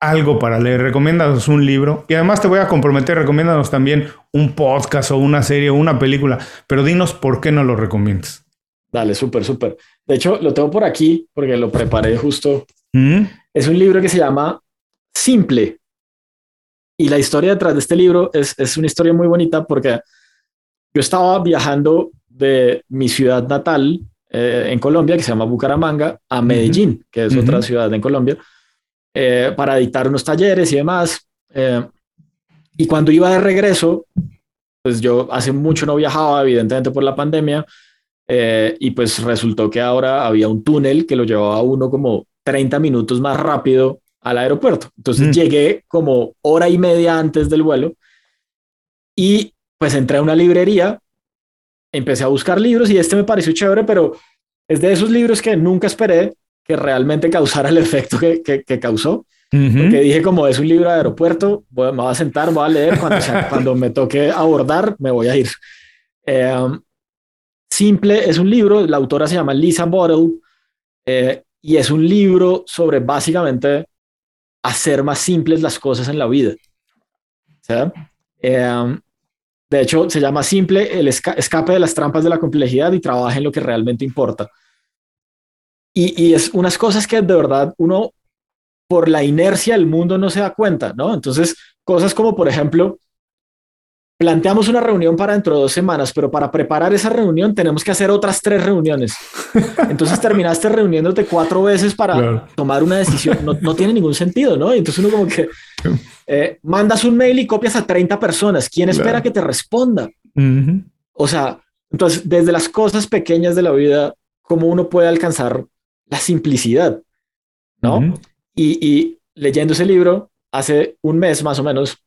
algo para leer, recomiéndanos un libro y además te voy a comprometer, recomiéndanos también un podcast o una serie o una película, pero dinos por qué no lo recomiendas. Dale, súper, súper. De hecho, lo tengo por aquí porque lo preparé justo. ¿Mm? Es un libro que se llama Simple. Y la historia detrás de este libro es, es una historia muy bonita porque yo estaba viajando de mi ciudad natal eh, en Colombia, que se llama Bucaramanga, a Medellín, que es otra ciudad en Colombia, eh, para dictar unos talleres y demás. Eh, y cuando iba de regreso, pues yo hace mucho no viajaba, evidentemente por la pandemia, y pues resultó que ahora había un túnel que lo llevaba a uno como 30 minutos más rápido al aeropuerto. Entonces mm. llegué como hora y media antes del vuelo y pues entré a una librería, empecé a buscar libros y este me pareció chévere, pero es de esos libros que nunca esperé que realmente causara el efecto que, que, causó. Porque dije, como es un libro de aeropuerto, me voy a sentar, voy a leer, cuando, cuando me toque abordar, me voy a ir. Em, Simple es un libro, la autora se llama Lisa Bottle, eh, y es un libro sobre básicamente hacer más simples las cosas en la vida. Em, de hecho, se llama Simple el escape de las trampas de la complejidad y trabaja en lo que realmente importa. Y, y, es unas cosas que de verdad uno, por la inercia del mundo, no se da cuenta, ¿no? Entonces, cosas como, por ejemplo, planteamos una reunión para dentro de dos semanas, pero para preparar esa reunión tenemos que hacer otras tres reuniones. Entonces terminaste reuniéndote cuatro veces para tomar una decisión. No, tiene ningún sentido, ¿no? entonces uno como que eh, mandas un mail y copias a 30 personas. ¿Quién espera que te responda? O sea, entonces desde las cosas pequeñas de la vida, ¿cómo uno puede alcanzar la simplicidad? ¿No? y, y leyendo ese libro, hace un mes más o menos,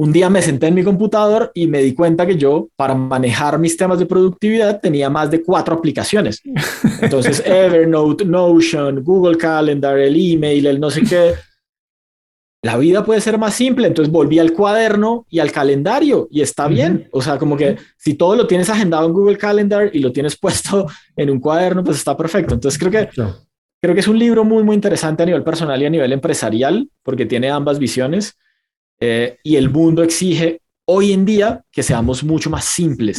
un día me senté en mi computador y me di cuenta que yo, para manejar mis temas de productividad, tenía más de cuatro aplicaciones. Entonces, Evernote, Notion, Google Calendar, el email, el no sé qué. La vida puede ser más simple. Entonces volví al cuaderno y al calendario y está bien. O sea, como que si todo lo tienes agendado en Google Calendar y lo tienes puesto en un cuaderno, pues está perfecto. Entonces creo que, creo que es un libro muy, muy interesante a nivel personal y a nivel empresarial porque tiene ambas visiones. Eh, y el mundo exige hoy en día que seamos mucho más simples.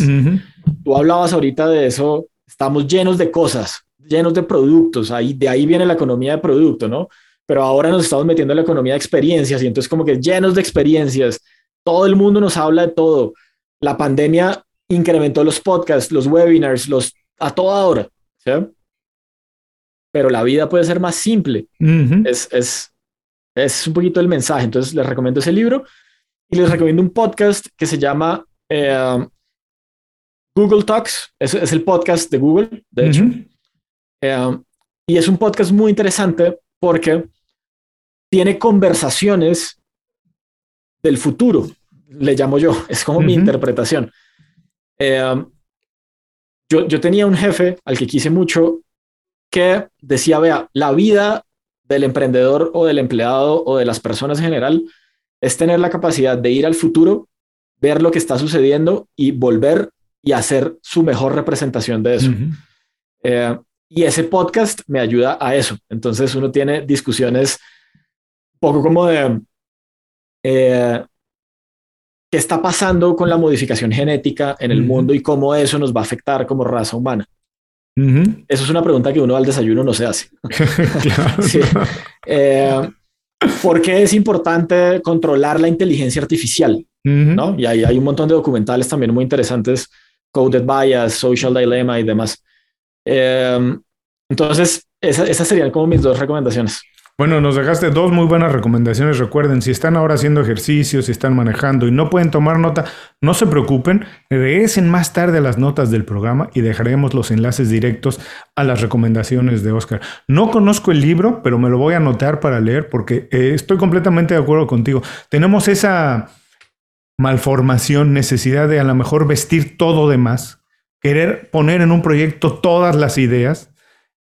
Tú hablabas ahorita de eso, estamos llenos de cosas, llenos de productos, ahí, de ahí viene la economía de producto, ¿no? Pero ahora nos estamos metiendo en la economía de experiencias y entonces como que llenos de experiencias, todo el mundo nos habla de todo. La pandemia incrementó los podcasts, los webinars, los a toda hora, ¿sí? Pero la vida puede ser más simple. es, es, es un poquito el mensaje. Entonces les recomiendo ese libro y les recomiendo un podcast que se llama eh, Google Talks. Es, es, el podcast de Google, de hecho. Eh, y es un podcast muy interesante porque tiene conversaciones del futuro, le llamo yo, es como mi interpretación. Eh, yo, yo tenía un jefe al que quise mucho que decía, vea, la vida del emprendedor o del empleado o de las personas en general es tener la capacidad de ir al futuro, ver lo que está sucediendo y volver y hacer su mejor representación de eso. Eh, y ese podcast me ayuda a eso. Entonces uno tiene discusiones poco como de eh, qué está pasando con la modificación genética en el mundo y cómo eso nos va a afectar como raza humana. Eso es una pregunta que uno al desayuno no se hace. Eh, ¿Por qué es importante controlar la inteligencia artificial? ¿no? Y ahí hay un montón de documentales también muy interesantes, Coded Bias, Social Dilemma y demás. Eh, entonces, esas serían como mis dos recomendaciones. Bueno, nos dejaste dos muy buenas recomendaciones. Recuerden, si están ahora haciendo ejercicio, si están manejando y no pueden tomar nota, no se preocupen, regresen más tarde a las notas del programa y dejaremos los enlaces directos a las recomendaciones de Oscar. No conozco el libro, pero me lo voy a anotar para leer porque eh, estoy completamente de acuerdo contigo. Tenemos esa malformación, necesidad de a lo mejor vestir todo de más, querer poner en un proyecto todas las ideas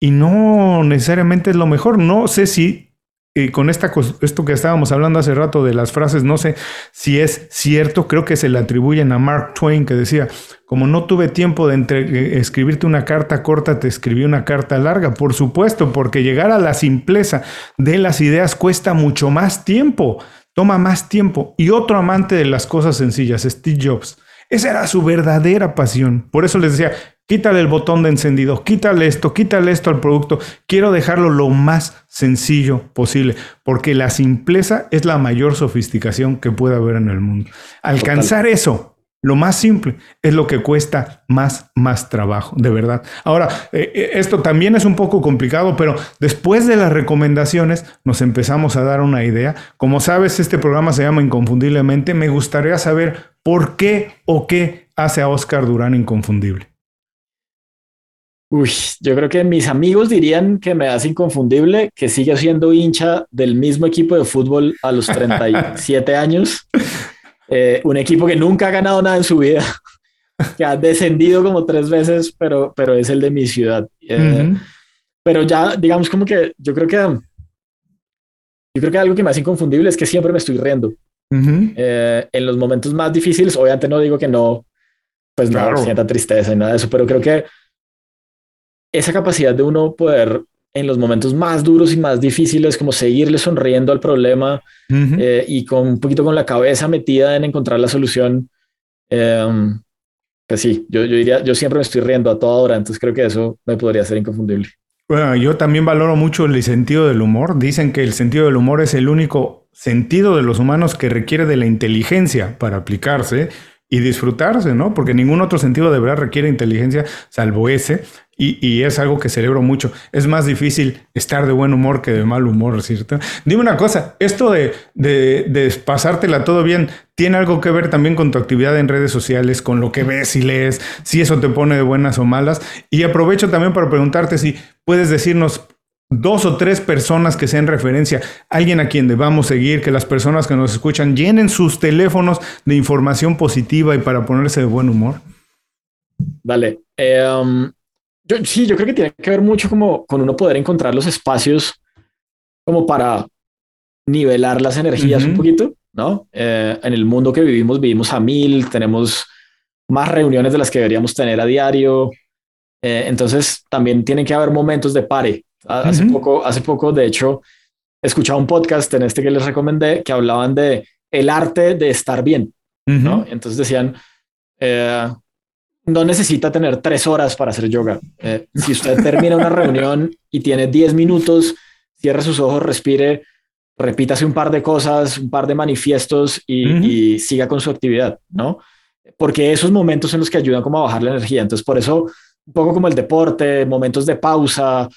y no necesariamente es lo mejor. No sé si eh, con esta, esto que estábamos hablando hace rato de las frases, no sé si es cierto, creo que se le atribuyen a Mark Twain que decía, como no tuve tiempo de eh, escribirte una carta corta, te escribí una carta larga. Por supuesto, porque llegar a la simpleza de las ideas cuesta mucho más tiempo, toma más tiempo. Y otro amante de las cosas sencillas, Steve Jobs. Esa era su verdadera pasión. Por eso les decía, Quítale el botón de encendido, quítale esto, quítale esto al producto. Quiero dejarlo lo más sencillo posible, porque la simpleza es la mayor sofisticación que puede haber en el mundo. Alcanzar eso, lo más simple, es lo que cuesta más, más trabajo, de verdad. Ahora, eh, eh, esto también es un poco complicado, pero después de las recomendaciones nos empezamos a dar una idea. Como sabes, este programa se llama Inconfundiblemente. Me gustaría saber por qué o qué hace a Oscar Durán inconfundible. Uy, yo creo que mis amigos dirían que me hace inconfundible que sigue siendo hincha del mismo equipo de fútbol a los 37 años. Eh, un equipo que nunca ha ganado nada en su vida. que ha descendido como tres veces, pero, pero es el de mi ciudad. Eh, pero ya, digamos como que yo creo que yo creo que algo que me hace inconfundible es que siempre me estoy riendo. Eh, en los momentos más difíciles, obviamente no digo que no, pues no sienta tristeza y nada de eso, pero creo que esa capacidad de uno poder en los momentos más duros y más difíciles, como seguirle sonriendo al problema eh, y con un poquito con la cabeza metida en encontrar la solución. Em, pues sí, yo, yo diría, yo siempre me estoy riendo a toda hora, entonces creo que eso me podría ser inconfundible. Bueno, yo también valoro mucho el sentido del humor. Dicen que el sentido del humor es el único sentido de los humanos que requiere de la inteligencia para aplicarse y disfrutarse, ¿no? Porque ningún otro sentido de verdad requiere inteligencia salvo ese. Y, es algo que celebro mucho. Es más difícil estar de buen humor que de mal humor, ¿cierto? Dime una cosa, esto de, de, pasártela todo bien, ¿tiene algo que ver también con tu actividad en redes sociales, con lo que ves y lees, si eso te pone de buenas o malas? Y aprovecho también para preguntarte si puedes decirnos dos o tres personas que sean referencia, alguien a quien debamos seguir, que las personas que nos escuchan llenen sus teléfonos de información positiva y para ponerse de buen humor? Dale. Eh, um, yo, sí, yo creo que tiene que ver mucho como con uno poder encontrar los espacios como para nivelar las energías un poquito, ¿no? Eh, en el mundo que vivimos, vivimos a mil, tenemos más reuniones de las que deberíamos tener a diario. Eh, entonces también tienen que haber momentos de pare, Hace, poco, hace poco, de hecho, escuchaba un podcast en este que les recomendé que hablaban de el arte de estar bien, ¿no? Entonces decían, eh, no necesita tener tres horas para hacer yoga. Eh, si usted termina una reunión y tiene diez minutos, cierre sus ojos, respire, repítase un par de cosas, un par de manifiestos y, y siga con su actividad, ¿no? Porque esos momentos en los que ayudan como a bajar la energía. Entonces, por eso, un poco como el deporte, momentos de pausa,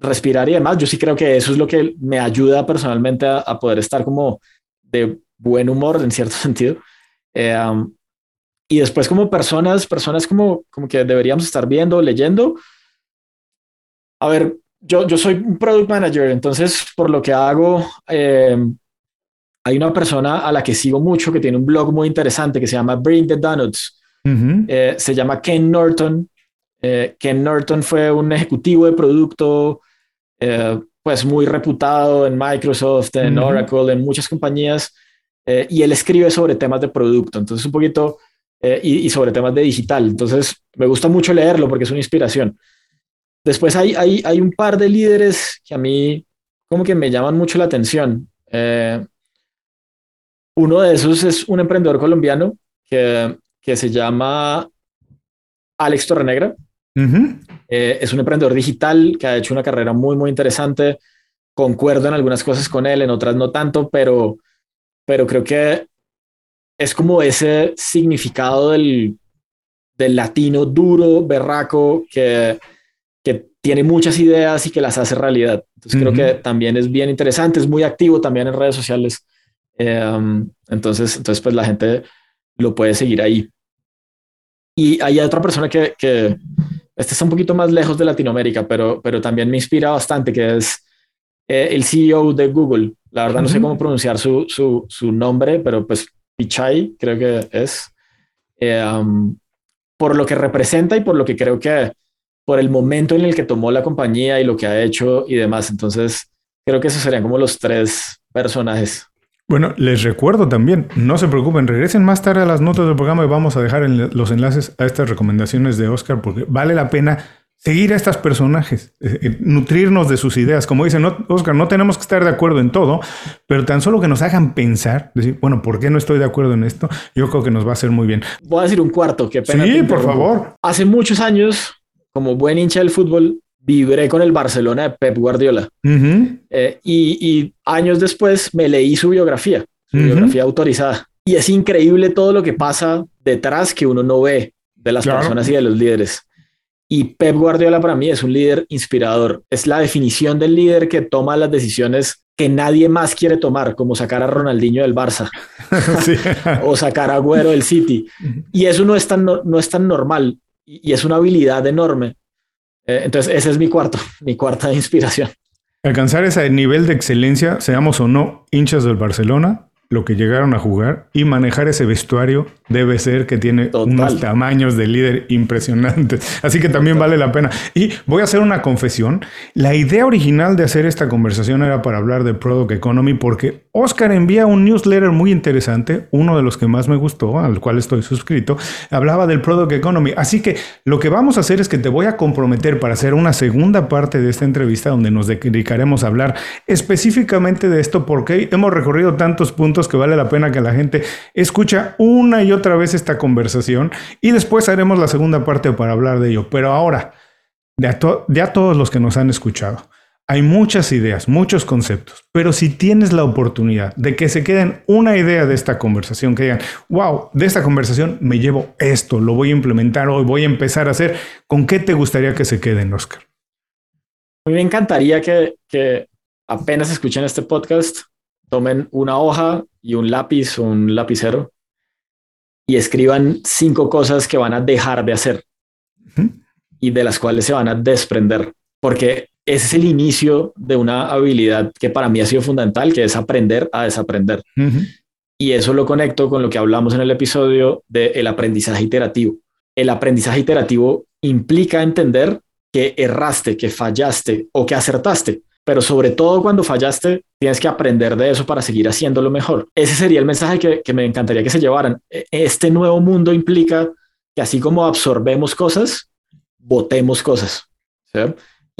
respirar y demás, yo sí creo que eso es lo que me ayuda personalmente a, poder estar como de buen humor en cierto sentido. Eh, y después como personas, personas como, como que deberíamos estar viendo, leyendo. A ver, yo, yo soy un product manager, entonces por lo que hago, eh, hay una persona a la que sigo mucho que tiene un blog muy interesante que se llama Bring the Donuts. Eh, se llama Ken Norton. Ken Norton fue un ejecutivo de producto eh, pues muy reputado en Microsoft, en Oracle, en muchas compañías, eh, y él escribe sobre temas de producto, entonces un poquito, eh, y, sobre temas de digital, entonces me gusta mucho leerlo porque es una inspiración. Después hay, hay, hay un par de líderes que a mí como que me llaman mucho la atención. uno de esos es un emprendedor colombiano que, que se llama Alex Torrenegra. Eh, es un emprendedor digital que ha hecho una carrera muy, muy interesante. Concuerdo en algunas cosas con él, en otras no tanto, pero, pero creo que es como ese significado del, del latino duro, berraco, que, que tiene muchas ideas y que las hace realidad. Entonces creo que también es bien interesante, es muy activo también en redes sociales. Em, entonces, entonces, pues la gente lo puede seguir ahí. Y hay otra persona que, que, este está un poquito más lejos de Latinoamérica, pero, pero también me inspira bastante, que es eh, el CEO de Google. La verdad no sé cómo pronunciar su, su, su, nombre, pero pues Pichai creo que es. Eh, um, por lo que representa y por lo que creo que por el momento en el que tomó la compañía y lo que ha hecho y demás. Entonces, creo que esos serían como los tres personajes. Bueno, les recuerdo también, no se preocupen, regresen más tarde a las notas del programa y vamos a dejar los enlaces a estas recomendaciones de Oscar porque vale la pena seguir a estos personajes, eh, eh, nutrirnos de sus ideas. Como dice Oscar, no tenemos que estar de acuerdo en todo, pero tan solo que nos hagan pensar, decir, bueno, ¿por qué no estoy de acuerdo en esto? Yo creo que nos va a hacer muy bien. Voy a decir un cuarto, pena. Sí, por favor. Hace muchos años, como buen hincha del fútbol, vibré con el Barcelona de Pep Guardiola. Eh, y, años después me leí su biografía, su biografía autorizada. Y es increíble todo lo que pasa detrás que uno no ve de las personas y de los líderes. Y Pep Guardiola para mí es un líder inspirador. Es la definición del líder que toma las decisiones que nadie más quiere tomar, como sacar a Ronaldinho del Barça o sacar a Agüero del City. Y eso no es tan, no es tan normal y es una habilidad enorme eh, entonces, ese es mi cuarto, mi cuarta inspiración. Alcanzar ese nivel de excelencia, seamos o no hinchas del Barcelona, lo que llegaron a jugar y manejar ese vestuario debe ser que tiene unos tamaños de líder impresionantes. Así que también vale la pena. Y voy a hacer una confesión. La idea original de hacer esta conversación era para hablar de Product Economy porque Oscar envía un newsletter muy interesante, uno de los que más me gustó, al cual estoy suscrito, hablaba del Product Economy. Así que lo que vamos a hacer es que te voy a comprometer para hacer una segunda parte de esta entrevista donde nos dedicaremos a hablar específicamente de esto porque hemos recorrido tantos puntos que vale la pena que la gente escucha una y otra vez esta conversación y después haremos la segunda parte para hablar de ello. Pero ahora, de a, de a todos los que nos han escuchado, hay muchas ideas, muchos conceptos, pero si tienes la oportunidad de que se queden una idea de esta conversación, que digan, wow, de esta conversación me llevo esto, lo voy a implementar hoy, voy a empezar a hacer, ¿con qué te gustaría que se queden, Oscar? A mí me encantaría que, que apenas escuchen este podcast, tomen una hoja y un lápiz o un lapicero y escriban cinco cosas que van a dejar de hacer y de las cuales se van a desprender, porque ese es el inicio de una habilidad que para mí ha sido fundamental, que es aprender a desaprender. Y eso lo conecto con lo que hablamos en el episodio del aprendizaje iterativo. El aprendizaje iterativo implica entender que erraste, que fallaste o que acertaste pero sobre todo cuando fallaste, tienes que aprender de eso para seguir haciéndolo mejor. Ese sería el mensaje que, me encantaría que se llevaran. E, este nuevo mundo implica que así como absorbemos cosas, votemos cosas.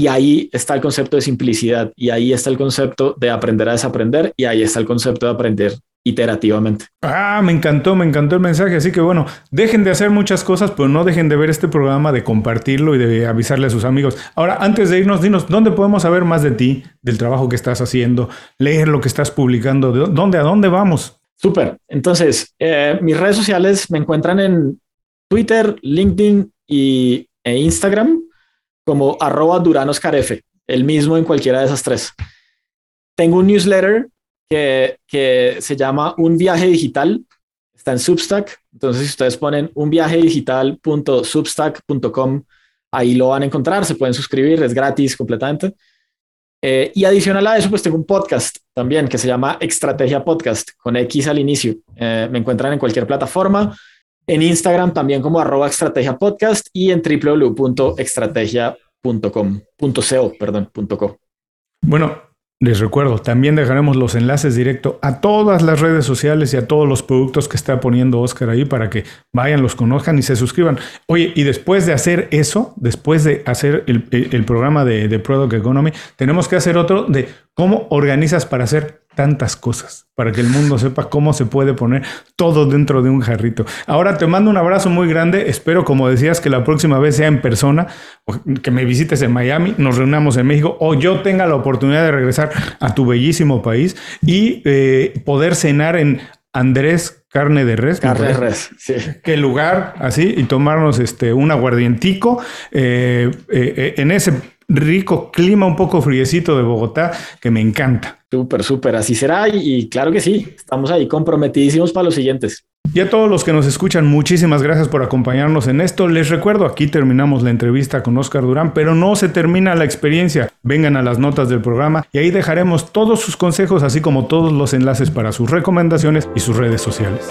Y ahí está el concepto de simplicidad, y ahí está el concepto de aprender a desaprender, y ahí está el concepto de aprender iterativamente. Ah, me encantó, me encantó el mensaje. Así que bueno, dejen de hacer muchas cosas, pero no dejen de ver este programa, de compartirlo y de avisarle a sus amigos. Ahora, antes de irnos, dinos, ¿dónde podemos saber más de ti, del trabajo que estás haciendo, leer lo que estás publicando? ¿De dónde a dónde vamos? Súper. Entonces, eh, mis redes sociales me encuentran en Twitter, LinkedIn y, e Instagram como arroba duranoscarefe, el mismo en cualquiera de esas tres. Tengo un newsletter que, se llama Un viaje digital. Está en Substack. Entonces, si ustedes ponen un viaje digital.substack.com, ahí lo van a encontrar. Se pueden suscribir, es gratis completamente. Eh, y adicional a eso, pues tengo un podcast también que se llama Estrategia Podcast con X al inicio. Eh, me encuentran en cualquier plataforma, en Instagram también como arroba estrategia podcast y en www.estrategia.com.co, perdón, .co. Bueno, les recuerdo, también dejaremos los enlaces directos a todas las redes sociales y a todos los productos que está poniendo Oscar ahí para que vayan, los conozcan y se suscriban. Oye, y después de hacer eso, después de hacer el, programa de, de Product Economy, tenemos que hacer otro de cómo organizas para hacer tantas cosas para que el mundo sepa cómo se puede poner todo dentro de un jarrito. Ahora te mando un abrazo muy grande. Espero, como decías, que la próxima vez sea en persona, que me visites en Miami, nos reunamos en México o yo tenga la oportunidad de regresar a tu bellísimo país y eh, poder cenar en Andrés Carne de Res. Carne de Res, sí. Qué lugar, así, y tomarnos este, un aguardientico eh, eh, en ese rico clima un poco friecito de Bogotá que me encanta. Súper, súper, así será y, claro que sí, estamos ahí comprometidísimos para los siguientes. Y a todos los que nos escuchan, muchísimas gracias por acompañarnos en esto. Les recuerdo, aquí terminamos la entrevista con Oscar Durán, pero no se termina la experiencia. Vengan a las notas del programa y ahí dejaremos todos sus consejos, así como todos los enlaces para sus recomendaciones y sus redes sociales.